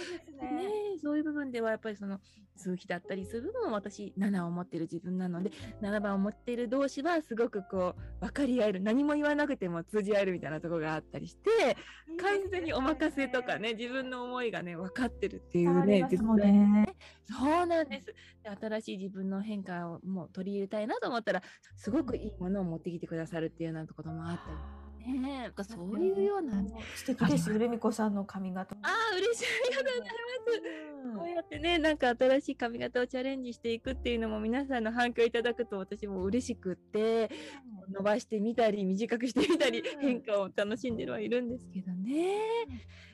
えそういう部分ではやっぱりその数比だったりする部分も私7を持ってる自分なので7番を持っている同士はすごくこう分かり合える何も言わなくても通じ合えるみたいなところがあったりして完全にお任せとかね自分の思いがね分かってるっていうねですもんね。そうなんです。で新しい自分の変化をもう取り入れたいなと思ったらすごくいいものを持ってきてくださるっていうようなところもあったりね。なんかそういうようなね。素敵です。よ、ルミ子さんの髪型。ああ嬉しい。ありがとうござい。ますこうやってね、なんか新しい。髪型をチャレンジしてい。くってい。うのも皆さんの反響い。ただくと私も嬉しくって、伸ばしてみたり、短くしてみたり、うん変化を楽しんではい。るんですけどね。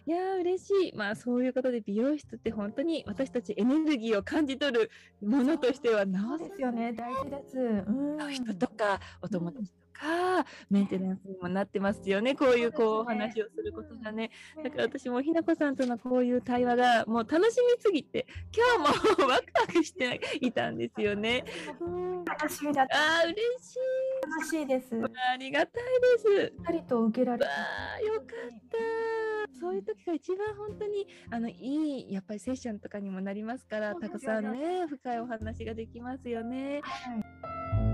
い。やー嬉しい。まあそうい。うことで美容室って本当に私たちエネルギーを感じ取るものとしてはなそうおさですよね、大事です。うんら人とかお友達とか、メンテナンスにもなってますよね。こういうこうお話をすることがね。だから私もひなこさんとのこういう対話がもう楽しみすぎて今日も ワクワクしていたんですよね。うん楽しみだった。あー嬉しい。楽しいです。しありがたいです。っかりと受けられわあよかった。そういう時が一番本当にあのいいやっぱりセッションとかにもなりますから、たくさんね深いお話ができますよね。はい